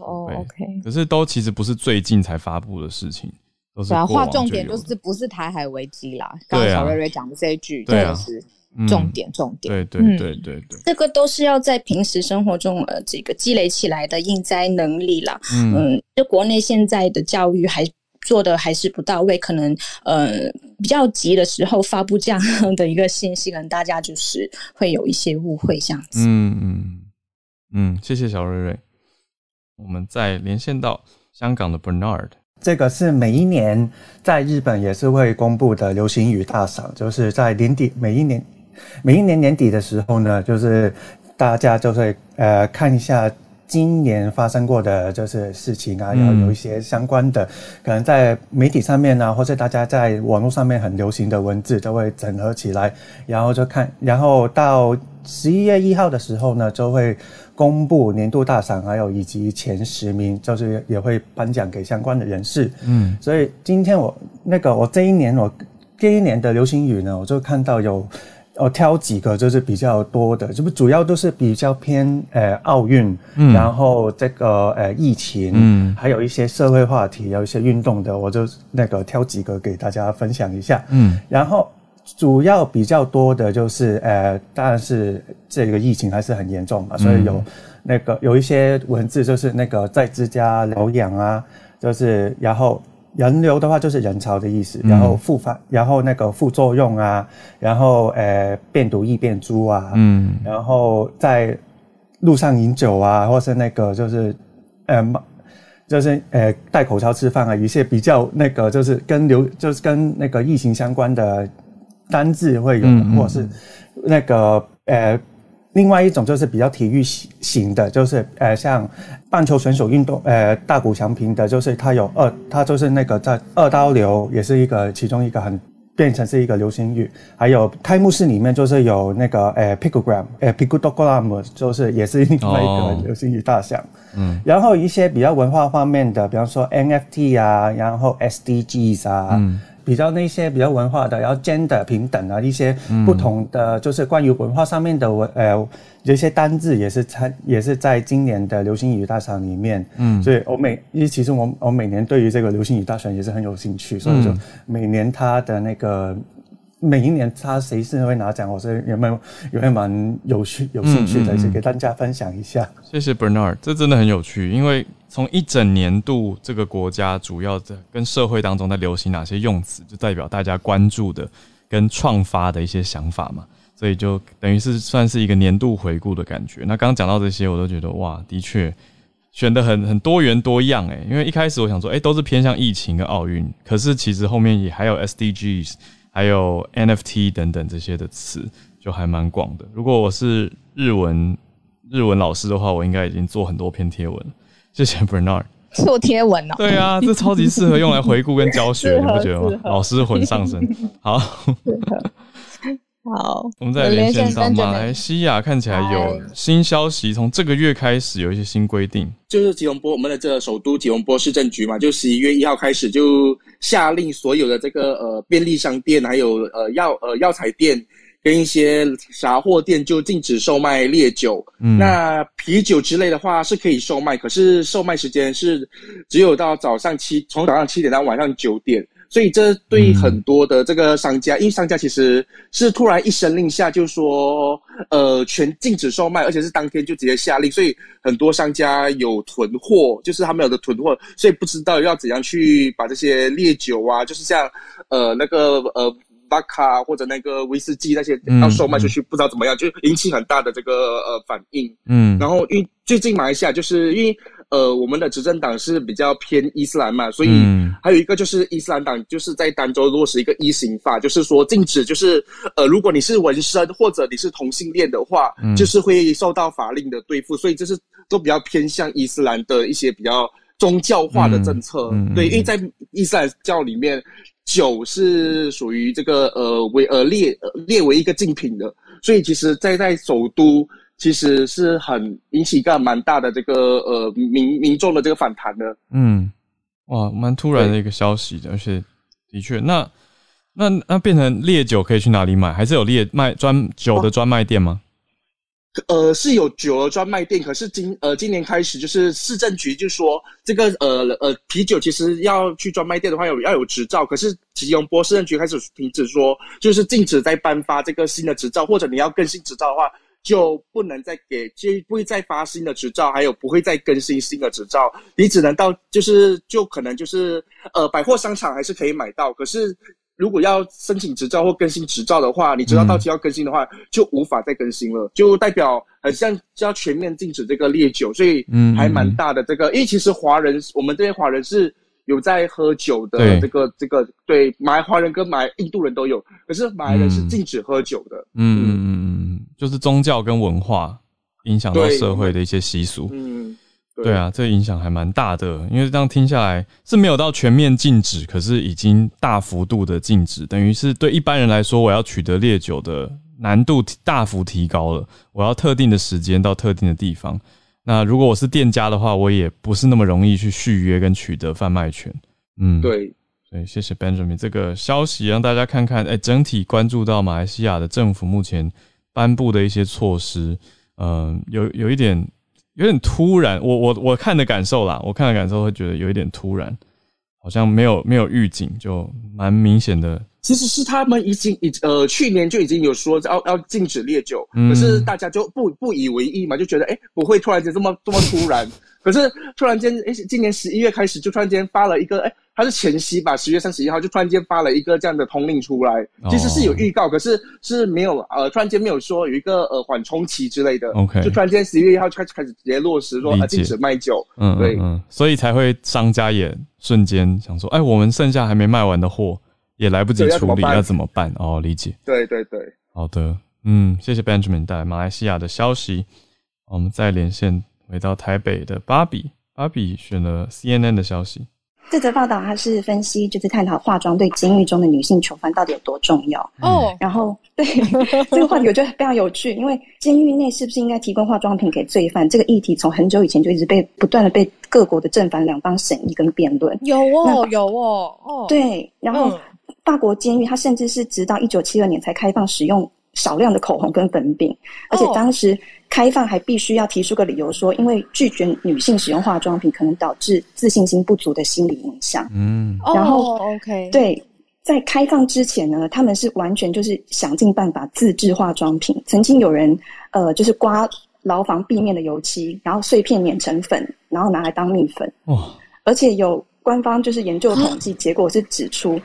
哦，OK。可是都其实不是最近才发布的事情，都是划重点，就是不是台海危机啦。刚刚小瑞瑞讲的这一句，对啊，是重点重点。对对对对对，这个都是要在平时生活中呃这个积累起来的应灾能力啦。嗯，就国内现在的教育还。做的还是不到位，可能呃比较急的时候发布这样 的一个信息，可能大家就是会有一些误会这样子。嗯嗯嗯，谢谢小瑞瑞。我们再连线到香港的 Bernard，这个是每一年在日本也是会公布的流行语大赏，就是在年底每一年每一年年底的时候呢，就是大家就会呃看一下。今年发生过的就是事情啊，然后有一些相关的，可能在媒体上面呢，或者大家在网络上面很流行的文字，都会整合起来，然后就看，然后到十一月一号的时候呢，就会公布年度大赏，还有以及前十名，就是也会颁奖给相关的人士。嗯，所以今天我那个我这一年我这一年的流行语呢，我就看到有。我挑几个就是比较多的，这不主要都是比较偏呃奥运，然后这个呃疫情，嗯，还有一些社会话题，有一些运动的，我就那个挑几个给大家分享一下。嗯，然后主要比较多的就是呃，当然是这个疫情还是很严重嘛，所以有那个有一些文字就是那个在自家疗养啊，就是然后。人流的话就是人潮的意思，然后复发，然后那个副作用啊，然后呃变毒易变株啊，嗯，然后在路上饮酒啊，或是那个就是呃就是呃戴口罩吃饭啊，一些比较那个就是跟流就是跟那个疫情相关的单字会有，或是那个呃。另外一种就是比较体育型的，就是呃像棒球选手运动，呃大谷翔平的，就是他有二，他就是那个在二刀流也是一个其中一个很变成是一个流行语。还有开幕式里面就是有那个呃 picogram，呃 picogram 就是也是另外一个流行语大项。嗯，然后一些比较文化方面的，比方说 NFT 啊，然后 SDGs 啊。嗯。比较那些比较文化的，然后 gender 平等啊，一些不同的就是关于文化上面的文呃，有一些单字也是参也是在今年的流行语大赏里面。嗯，所以我每因为其实我我每年对于这个流行语大赏也是很有兴趣，所以就每年他的那个每一年他谁是会拿奖，我是有没有有没有蛮有趣有兴趣的，就给大家分享一下。谢谢 Bernard，这真的很有趣，因为。从一整年度这个国家主要在跟社会当中在流行哪些用词，就代表大家关注的跟创发的一些想法嘛，所以就等于是算是一个年度回顾的感觉。那刚刚讲到这些，我都觉得哇，的确选的很很多元多样诶。因为一开始我想说，诶，都是偏向疫情跟奥运，可是其实后面也还有 SDGs，还有 NFT 等等这些的词，就还蛮广的。如果我是日文日文老师的话，我应该已经做很多篇贴文了。谢谢 Bernard 做贴文哦，对啊，这超级适合用来回顾跟教学，你不觉得吗？老师魂上身，好，好，我们再连线到马来西亚，看起来有新消息，从这个月开始有一些新规定，就是吉隆坡，我们的这个首都吉隆坡市政局嘛，就十一月一号开始就下令所有的这个呃便利商店，还有呃药呃药材店。跟一些杂货店就禁止售卖烈酒，那啤酒之类的话是可以售卖，可是售卖时间是只有到早上七，从早上七点到晚上九点，所以这对很多的这个商家，因为商家其实是突然一声令下就说，呃，全禁止售卖，而且是当天就直接下令，所以很多商家有囤货，就是他们有的囤货，所以不知道要怎样去把这些烈酒啊，就是像呃那个呃。巴卡或者那个威士忌那些要售卖出去，不知道怎么样，就引起很大的这个呃反应。嗯，然后因为最近马来西亚就是因为呃我们的执政党是比较偏伊斯兰嘛，所以还有一个就是伊斯兰党就是在丹州落实一个一刑法，就是说禁止就是呃如果你是纹身或者你是同性恋的话，就是会受到法令的对付，所以这是都比较偏向伊斯兰的一些比较宗教化的政策。对，因为在伊斯兰教里面。酒是属于这个呃为呃列列为一个禁品的，所以其实，在在首都其实是很引起一个蛮大的这个呃民民众的这个反弹的。嗯，哇，蛮突然的一个消息的，而且的确，那那那变成烈酒可以去哪里买？还是有烈卖专酒的专卖店吗？呃，是有酒的专卖店，可是今呃今年开始就是市政局就说这个呃呃啤酒其实要去专卖店的话有要有执照，可是吉隆坡市政局开始停止说，就是禁止再颁发这个新的执照，或者你要更新执照的话，就不能再给，就不会再发新的执照，还有不会再更新新的执照。你只能到，就是就可能就是呃，百货商场还是可以买到，可是如果要申请执照或更新执照的话，你知道到期要更新的话，就无法再更新了，就代表好像就要全面禁止这个烈酒，所以还蛮大的这个。因为其实华人，我们这边华人是。有在喝酒的这个这个对马来华人跟马来印度人都有，可是马来人是禁止喝酒的。嗯嗯嗯，就是宗教跟文化影响到社会的一些习俗。嗯，对啊，这影响还蛮大的。因为这样听下来是没有到全面禁止，可是已经大幅度的禁止，等于是对一般人来说，我要取得烈酒的难度大幅提高了。我要特定的时间到特定的地方。那如果我是店家的话，我也不是那么容易去续约跟取得贩卖权。嗯，对，对，谢谢 Benjamin 这个消息，让大家看看，哎，整体关注到马来西亚的政府目前颁布的一些措施，嗯，有有一点有点突然，我我我看的感受啦，我看的感受会觉得有一点突然，好像没有没有预警，就蛮明显的。其实是他们已经已呃去年就已经有说要要禁止烈酒，可是大家就不不以为意嘛，就觉得哎不会突然间这么这么突然，可是突然间哎今年十一月开始就突然间发了一个哎它是前夕吧，十月三十一号就突然间发了一个这样的通令出来，其实是有预告，可是是没有呃突然间没有说有一个呃缓冲期之类的，OK，就突然间十一月一号就开始开始直接落实说禁止卖酒，嗯对。嗯，所以才会商家也瞬间想说哎我们剩下还没卖完的货。也来不及处理，要怎么办？哦，理解。对对对，好的，嗯，谢谢 Benjamin 带来马来西亚的消息。我们再连线回到台北的芭比，芭比选了 CNN 的消息。这则报道它是分析，就是探讨化妆对监狱中的女性囚犯到底有多重要哦。然后 对这个话题，我觉得非常有趣，因为监狱内是不是应该提供化妆品给罪犯？这个议题从很久以前就一直被不断的被各国的正反两方审议跟辩论。有哦，有哦，哦，对，然后。法国监狱，它甚至是直到一九七二年才开放使用少量的口红跟粉饼，而且当时开放还必须要提出个理由，说因为拒绝女性使用化妆品可能导致自信心不足的心理影响。嗯，然后 OK，对，在开放之前呢，他们是完全就是想尽办法自制化妆品。曾经有人呃，就是刮牢房壁面的油漆，然后碎片碾成粉，然后拿来当蜜粉。哇！而且有官方就是研究统计结果是指出。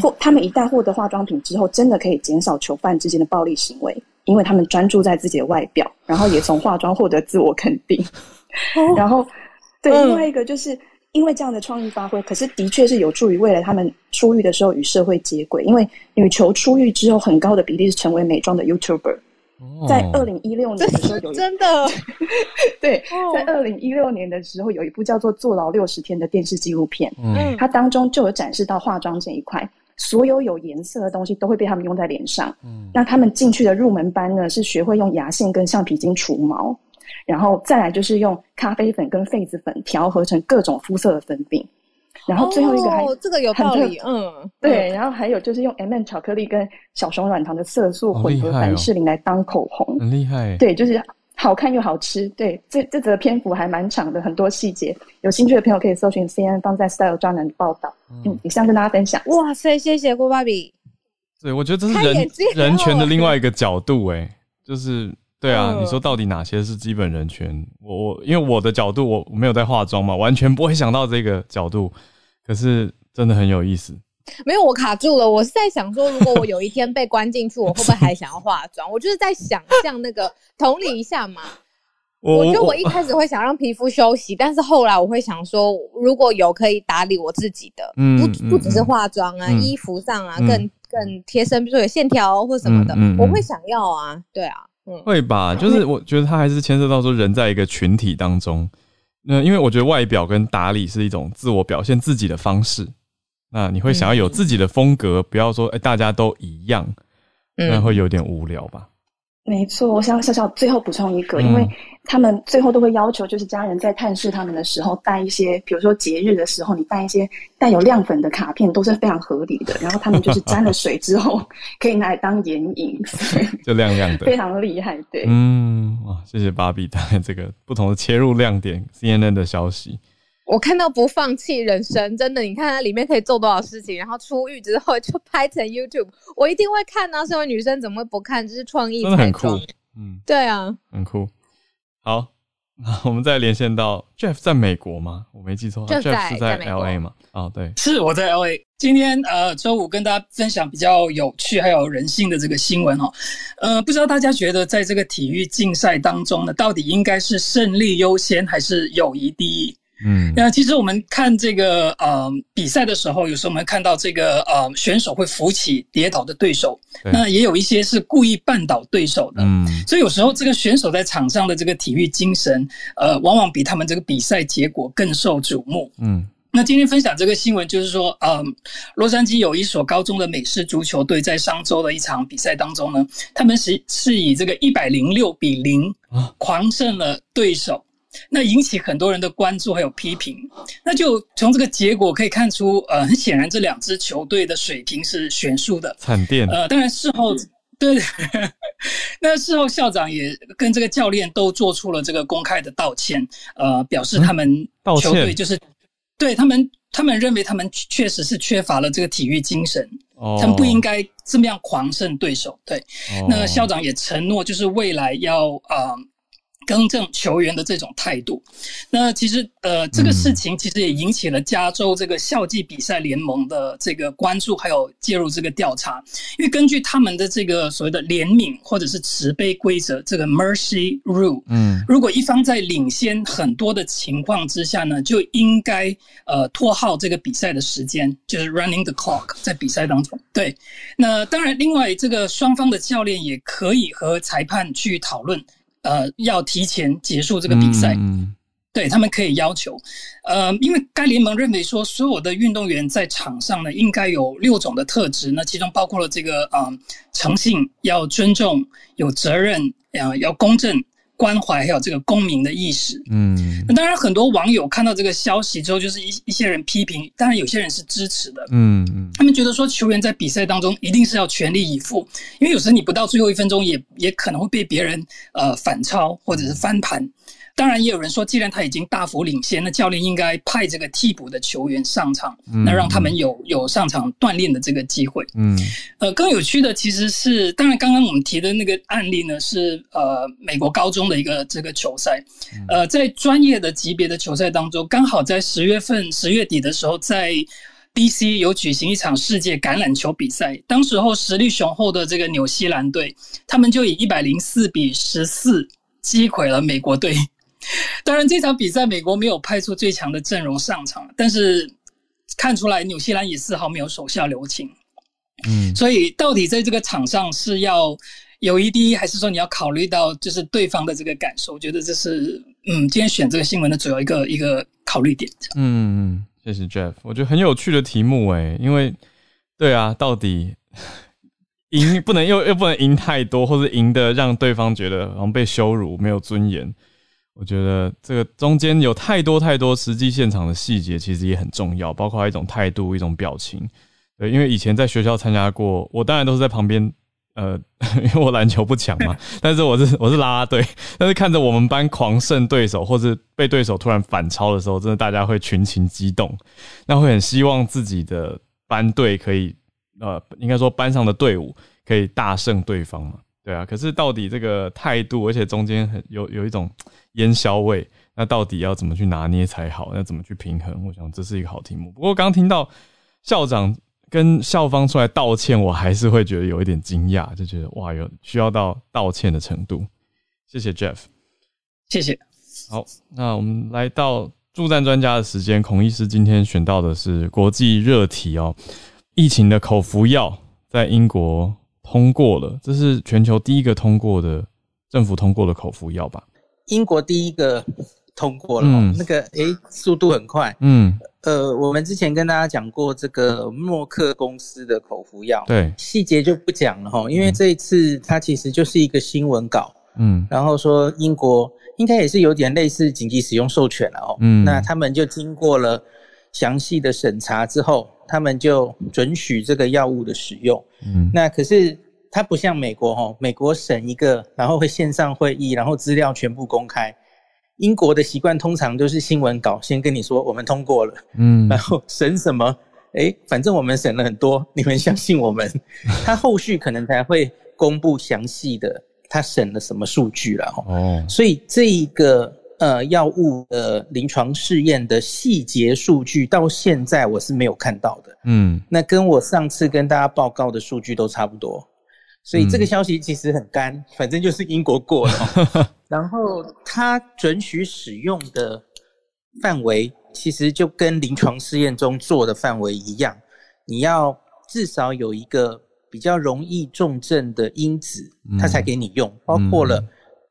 或他们一旦获得化妆品之后，真的可以减少囚犯之间的暴力行为，因为他们专注在自己的外表，然后也从化妆获得自我肯定。然后，对，另外一个就是因为这样的创意发挥，可是的确是有助于未来他们出狱的时候与社会接轨。因为女囚出狱之后，很高的比例是成为美妆的 YouTuber。在二零一六年的时候，有真的 对，在二零一六年的时候，有一部叫做《坐牢六十天》的电视纪录片，嗯，它当中就有展示到化妆这一块，所有有颜色的东西都会被他们用在脸上。嗯，那他们进去的入门班呢，是学会用牙线跟橡皮筋除毛，然后再来就是用咖啡粉跟痱子粉调合成各种肤色的粉饼。然后最后一个还这个有道理，嗯，对，然后还有就是用 M&M 巧克力跟小熊软糖的色素混合凡士林来当口红，很厉害，对，就是好看又好吃。对，这这则篇幅还蛮长的，很多细节，有兴趣的朋友可以搜寻 CN 放在 Style 专栏的报道。嗯，以上跟大家分享。哇塞，谢谢郭芭比。对，我觉得这是人人权的另外一个角度，哎，就是对啊，你说到底哪些是基本人权？我我因为我的角度，我没有在化妆嘛，完全不会想到这个角度。可是真的很有意思，没有我卡住了。我是在想说，如果我有一天被关进去，我会不会还想要化妆？我就是在想象那个同理一下嘛。我觉得我一开始会想让皮肤休息，但是后来我会想说，如果有可以打理我自己的，不不只是化妆啊，衣服上啊，更更贴身，比如说有线条或什么的，我会想要啊。对啊，会吧？就是我觉得它还是牵涉到说人在一个群体当中。那因为我觉得外表跟打理是一种自我表现自己的方式，那你会想要有自己的风格，不要说哎大家都一样，那会有点无聊吧。没错，我想小小最后补充一个，因为他们最后都会要求，就是家人在探视他们的时候带一些，比如说节日的时候，你带一些带有亮粉的卡片，都是非常合理的。然后他们就是沾了水之后，可以拿来当眼影，就亮亮的，非常厉害。对，嗯，哇，谢谢芭比带来这个不同的切入亮点，CNN 的消息。我看到不放弃人生，真的，你看它里面可以做多少事情，然后出狱之后就拍成 YouTube，我一定会看啊！身为女生怎么会不看？这是创意，真的很酷，嗯，对啊，很酷。好，那我们再连线到 Jeff 在美国吗？我没记错，Jeff 是在 L A 吗？哦，对，是我在 L A。今天呃，周五跟大家分享比较有趣还有人性的这个新闻哦。呃，不知道大家觉得在这个体育竞赛当中呢，到底应该是胜利优先还是友谊第一？嗯，那其实我们看这个呃比赛的时候，有时候我们看到这个呃选手会扶起跌倒的对手，那也有一些是故意绊倒对手的。嗯，所以有时候这个选手在场上的这个体育精神，呃，往往比他们这个比赛结果更受瞩目。嗯，那今天分享这个新闻，就是说，呃，洛杉矶有一所高中的美式足球队在上周的一场比赛当中呢，他们是是以这个一百零六比零狂胜了对手。那引起很多人的关注还有批评，那就从这个结果可以看出，呃，很显然这两支球队的水平是悬殊的。惨电。呃，当然事后，对，那事后校长也跟这个教练都做出了这个公开的道歉，呃，表示他们球队就是对他们，他们认为他们确实是缺乏了这个体育精神，他们不应该这么样狂胜对手。对，那校长也承诺，就是未来要啊。更正球员的这种态度，那其实呃，这个事情其实也引起了加州这个校际比赛联盟的这个关注，还有介入这个调查。因为根据他们的这个所谓的怜悯或者是慈悲规则，这个 Mercy Rule，嗯，如果一方在领先很多的情况之下呢，就应该呃拖耗这个比赛的时间，就是 Running the clock 在比赛当中。对，那当然，另外这个双方的教练也可以和裁判去讨论。呃，要提前结束这个比赛，对他们可以要求。呃，因为该联盟认为说，所有的运动员在场上呢，应该有六种的特质，那其中包括了这个啊，诚信、要尊重、有责任、啊，要公正。关怀还有这个公民的意识，嗯，那当然很多网友看到这个消息之后，就是一一些人批评，当然有些人是支持的，嗯嗯，他们觉得说球员在比赛当中一定是要全力以赴，因为有时你不到最后一分钟，也也可能会被别人呃反超或者是翻盘。当然，也有人说，既然他已经大幅领先，那教练应该派这个替补的球员上场，那让他们有有上场锻炼的这个机会。嗯，呃，更有趣的其实是，当然刚刚我们提的那个案例呢，是呃美国高中的一个这个球赛，呃，在专业的级别的球赛当中，刚好在十月份十月底的时候，在 D.C. 有举行一场世界橄榄球比赛，当时候实力雄厚的这个纽西兰队，他们就以一百零四比十四击溃了美国队。当然，这场比赛美国没有派出最强的阵容上场，但是看出来纽西兰也丝毫没有手下留情。嗯，所以到底在这个场上是要友谊第一，还是说你要考虑到就是对方的这个感受？我觉得这是嗯，今天选这个新闻的主要一个一个考虑点。嗯嗯，谢谢 Jeff，我觉得很有趣的题目哎，因为对啊，到底 赢不能又又不能赢太多，或者赢的让对方觉得好像被羞辱、没有尊严。我觉得这个中间有太多太多实际现场的细节，其实也很重要，包括一种态度、一种表情。对，因为以前在学校参加过，我当然都是在旁边，呃，因为我篮球不强嘛，但是我是我是拉拉队，但是看着我们班狂胜对手，或是被对手突然反超的时候，真的大家会群情激动，那会很希望自己的班队可以，呃，应该说班上的队伍可以大胜对方嘛。对啊，可是到底这个态度，而且中间很有有一种烟硝味，那到底要怎么去拿捏才好？要怎么去平衡？我想这是一个好题目。不过刚听到校长跟校方出来道歉，我还是会觉得有一点惊讶，就觉得哇，有需要到道歉的程度。谢谢 Jeff，谢谢。好，那我们来到助战专家的时间，孔医师今天选到的是国际热题哦，疫情的口服药在英国。通过了，这是全球第一个通过的政府通过的口服药吧？英国第一个通过了，那个诶，速度很快。嗯，呃，我们之前跟大家讲过这个默克公司的口服药，对，细节就不讲了哈，因为这一次它其实就是一个新闻稿，嗯，然后说英国应该也是有点类似紧急使用授权了哦，嗯，那他们就经过了详细的审查之后。他们就准许这个药物的使用，嗯，那可是它不像美国哈，美国审一个，然后会线上会议，然后资料全部公开。英国的习惯通常都是新闻稿先跟你说我们通过了，嗯，然后审什么？哎，反正我们审了很多，你们相信我们，他后续可能才会公布详细的他审了什么数据了哦。所以这一个呃药物的临床试验的细节数据，到现在我是没有看到的。嗯，那跟我上次跟大家报告的数据都差不多。所以这个消息其实很干，反正就是英国过了。然后它准许使用的范围，其实就跟临床试验中做的范围一样，你要至少有一个比较容易重症的因子，它才给你用，包括了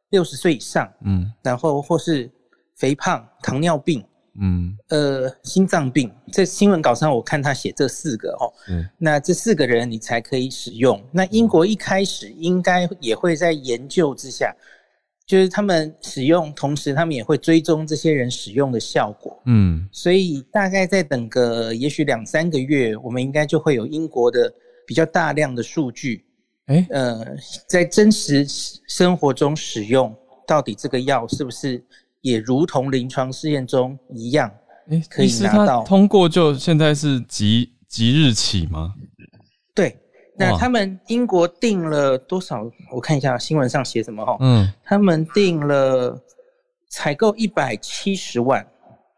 六十岁以上，嗯，然后或是肥胖、糖尿病。嗯，呃，心脏病，在新闻稿上我看他写这四个哦，嗯，那这四个人你才可以使用。那英国一开始应该也会在研究之下，就是他们使用，同时他们也会追踪这些人使用的效果。嗯，所以大概再等个也许两三个月，我们应该就会有英国的比较大量的数据。哎，呃，在真实生活中使用，到底这个药是不是？也如同临床试验中一样，哎，可以拿到通过就现在是即即日起吗？对，那他们英国定了多少？我看一下新闻上写什么哈。嗯，他们定了采购一百七十万。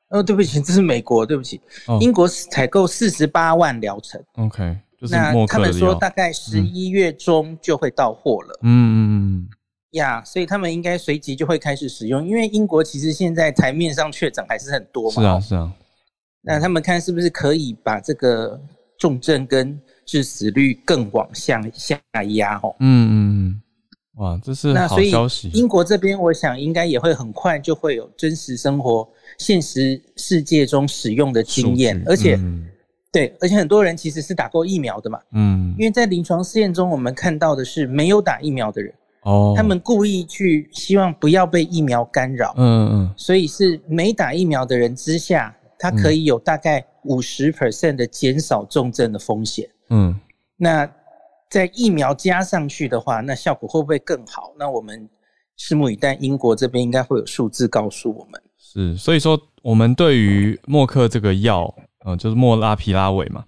哦，对不起，这是美国，对不起，英国采购四十八万疗程。OK，那他们说大概十一月中就会到货了。嗯嗯嗯。呀，所以他们应该随即就会开始使用，因为英国其实现在台面上确诊还是很多嘛。是啊，是啊。那他们看是不是可以把这个重症跟致死率更往下下压？哦，嗯嗯嗯。哇，这是好消息。英国这边，我想应该也会很快就会有真实生活、现实世界中使用的经验，而且，对，而且很多人其实是打过疫苗的嘛。嗯。因为在临床试验中，我们看到的是没有打疫苗的人。哦，他们故意去希望不要被疫苗干扰，嗯嗯，所以是没打疫苗的人之下，他可以有大概五十 percent 的减少重症的风险，嗯，那在疫苗加上去的话，那效果会不会更好？那我们拭目以待，英国这边应该会有数字告诉我们。是，所以说我们对于默克这个药，嗯，就是莫拉皮拉韦嘛。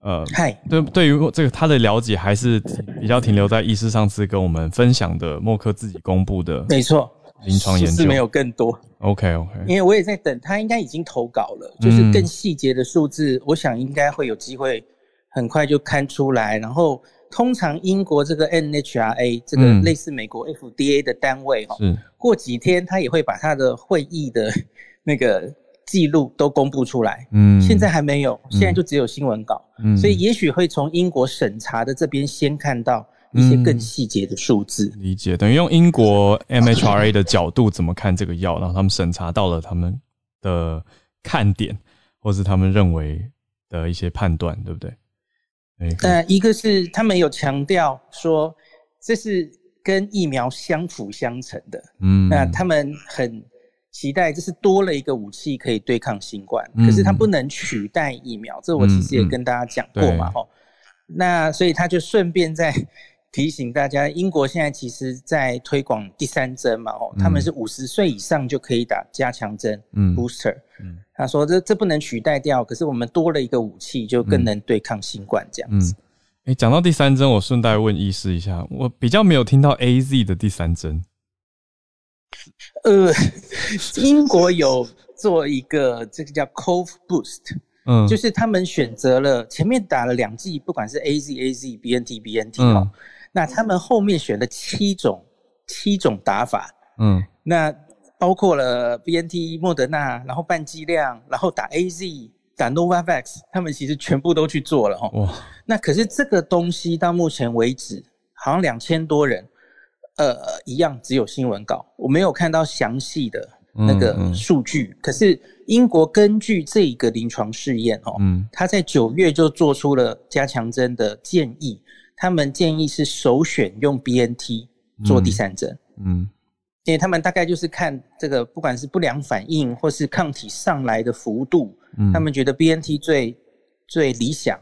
呃，嗨，对，对于这个他的了解还是比较停留在医师上次跟我们分享的默克自己公布的，没错，临床研究没有更多。OK OK，因为我也在等他，应该已经投稿了，就是更细节的数字，我想应该会有机会很快就看出来。然后通常英国这个 NHRA 这个类似美国 FDA 的单位哈，过几天他也会把他的会议的 那个。记录都公布出来，嗯，现在还没有，现在就只有新闻稿，嗯，所以也许会从英国审查的这边先看到一些更细节的数字。理解，等于用英国 MHRA 的角度怎么看这个药，然后他们审查到了他们的看点，或是他们认为的一些判断，对不对？呃，一个是他们有强调说这是跟疫苗相辅相成的，嗯，那他们很。期待就是多了一个武器可以对抗新冠，可是它不能取代疫苗，这我其实也跟大家讲过嘛，吼。那所以他就顺便再 提醒大家，英国现在其实在推广第三针嘛，哦，他们是五十岁以上就可以打加强针嗯，booster。嗯，他说这这不能取代掉，可是我们多了一个武器，就更能对抗新冠这样子。哎，讲到第三针，我顺带问医师一下，我比较没有听到 A Z 的第三针。呃，英国有做一个这个叫 Cove Boost，嗯，就是他们选择了前面打了两剂，不管是 A Z A Z B N T B N T 哦，那他们后面选了七种七种打法，嗯，那包括了 B N T 莫德纳，然后半剂量，然后打 A Z 打 Novavax，他们其实全部都去做了哈，哇，那可是这个东西到目前为止好像两千多人。呃，一样只有新闻稿，我没有看到详细的那个数据。可是英国根据这一个临床试验哦，他在九月就做出了加强针的建议，他们建议是首选用 BNT 做第三针。嗯，因为他们大概就是看这个，不管是不良反应或是抗体上来的幅度，他们觉得 BNT 最最理想。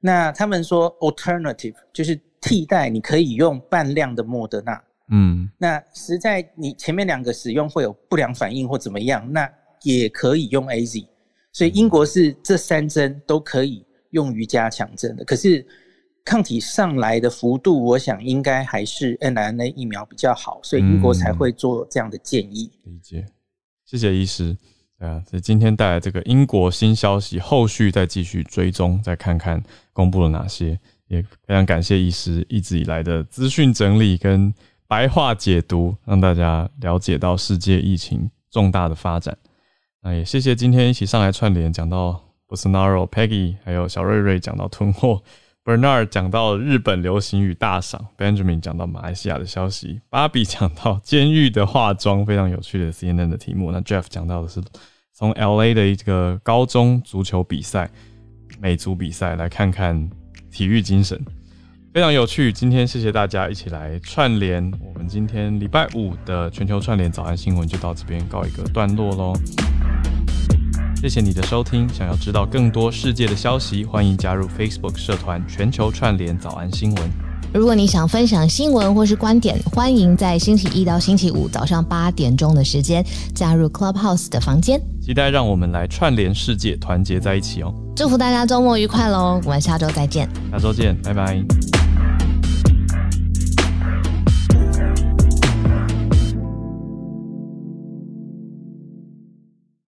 那他们说 alternative 就是替代，你可以用半量的莫德纳。嗯，那实在你前面两个使用会有不良反应或怎么样，那也可以用 A Z。所以英国是这三针都可以用于加强针的。可是抗体上来的幅度，我想应该还是 n r a 疫苗比较好，所以英国才会做这样的建议。理解，谢谢医师。对啊，所以今天带来这个英国新消息，后续再继续追踪，再看看公布了哪些。也非常感谢医师一直以来的资讯整理跟白话解读，让大家了解到世界疫情重大的发展。那也谢谢今天一起上来串联，讲到 Bolsonaro、Peggy，还有小瑞瑞讲到囤货，Bernard 讲到日本流行语大赏，Benjamin 讲到马来西亚的消息，芭比讲到监狱的化妆，非常有趣的 CNN 的题目。那 Jeff 讲到的是从 LA 的一个高中足球比赛，美足比赛，来看看体育精神。非常有趣，今天谢谢大家一起来串联。我们今天礼拜五的全球串联早安新闻就到这边告一个段落喽。谢谢你的收听，想要知道更多世界的消息，欢迎加入 Facebook 社团全球串联早安新闻。如果你想分享新闻或是观点，欢迎在星期一到星期五早上八点钟的时间加入 Clubhouse 的房间。期待让我们来串联世界，团结在一起哦！祝福大家周末愉快喽！我们下周再见，下周见，拜拜。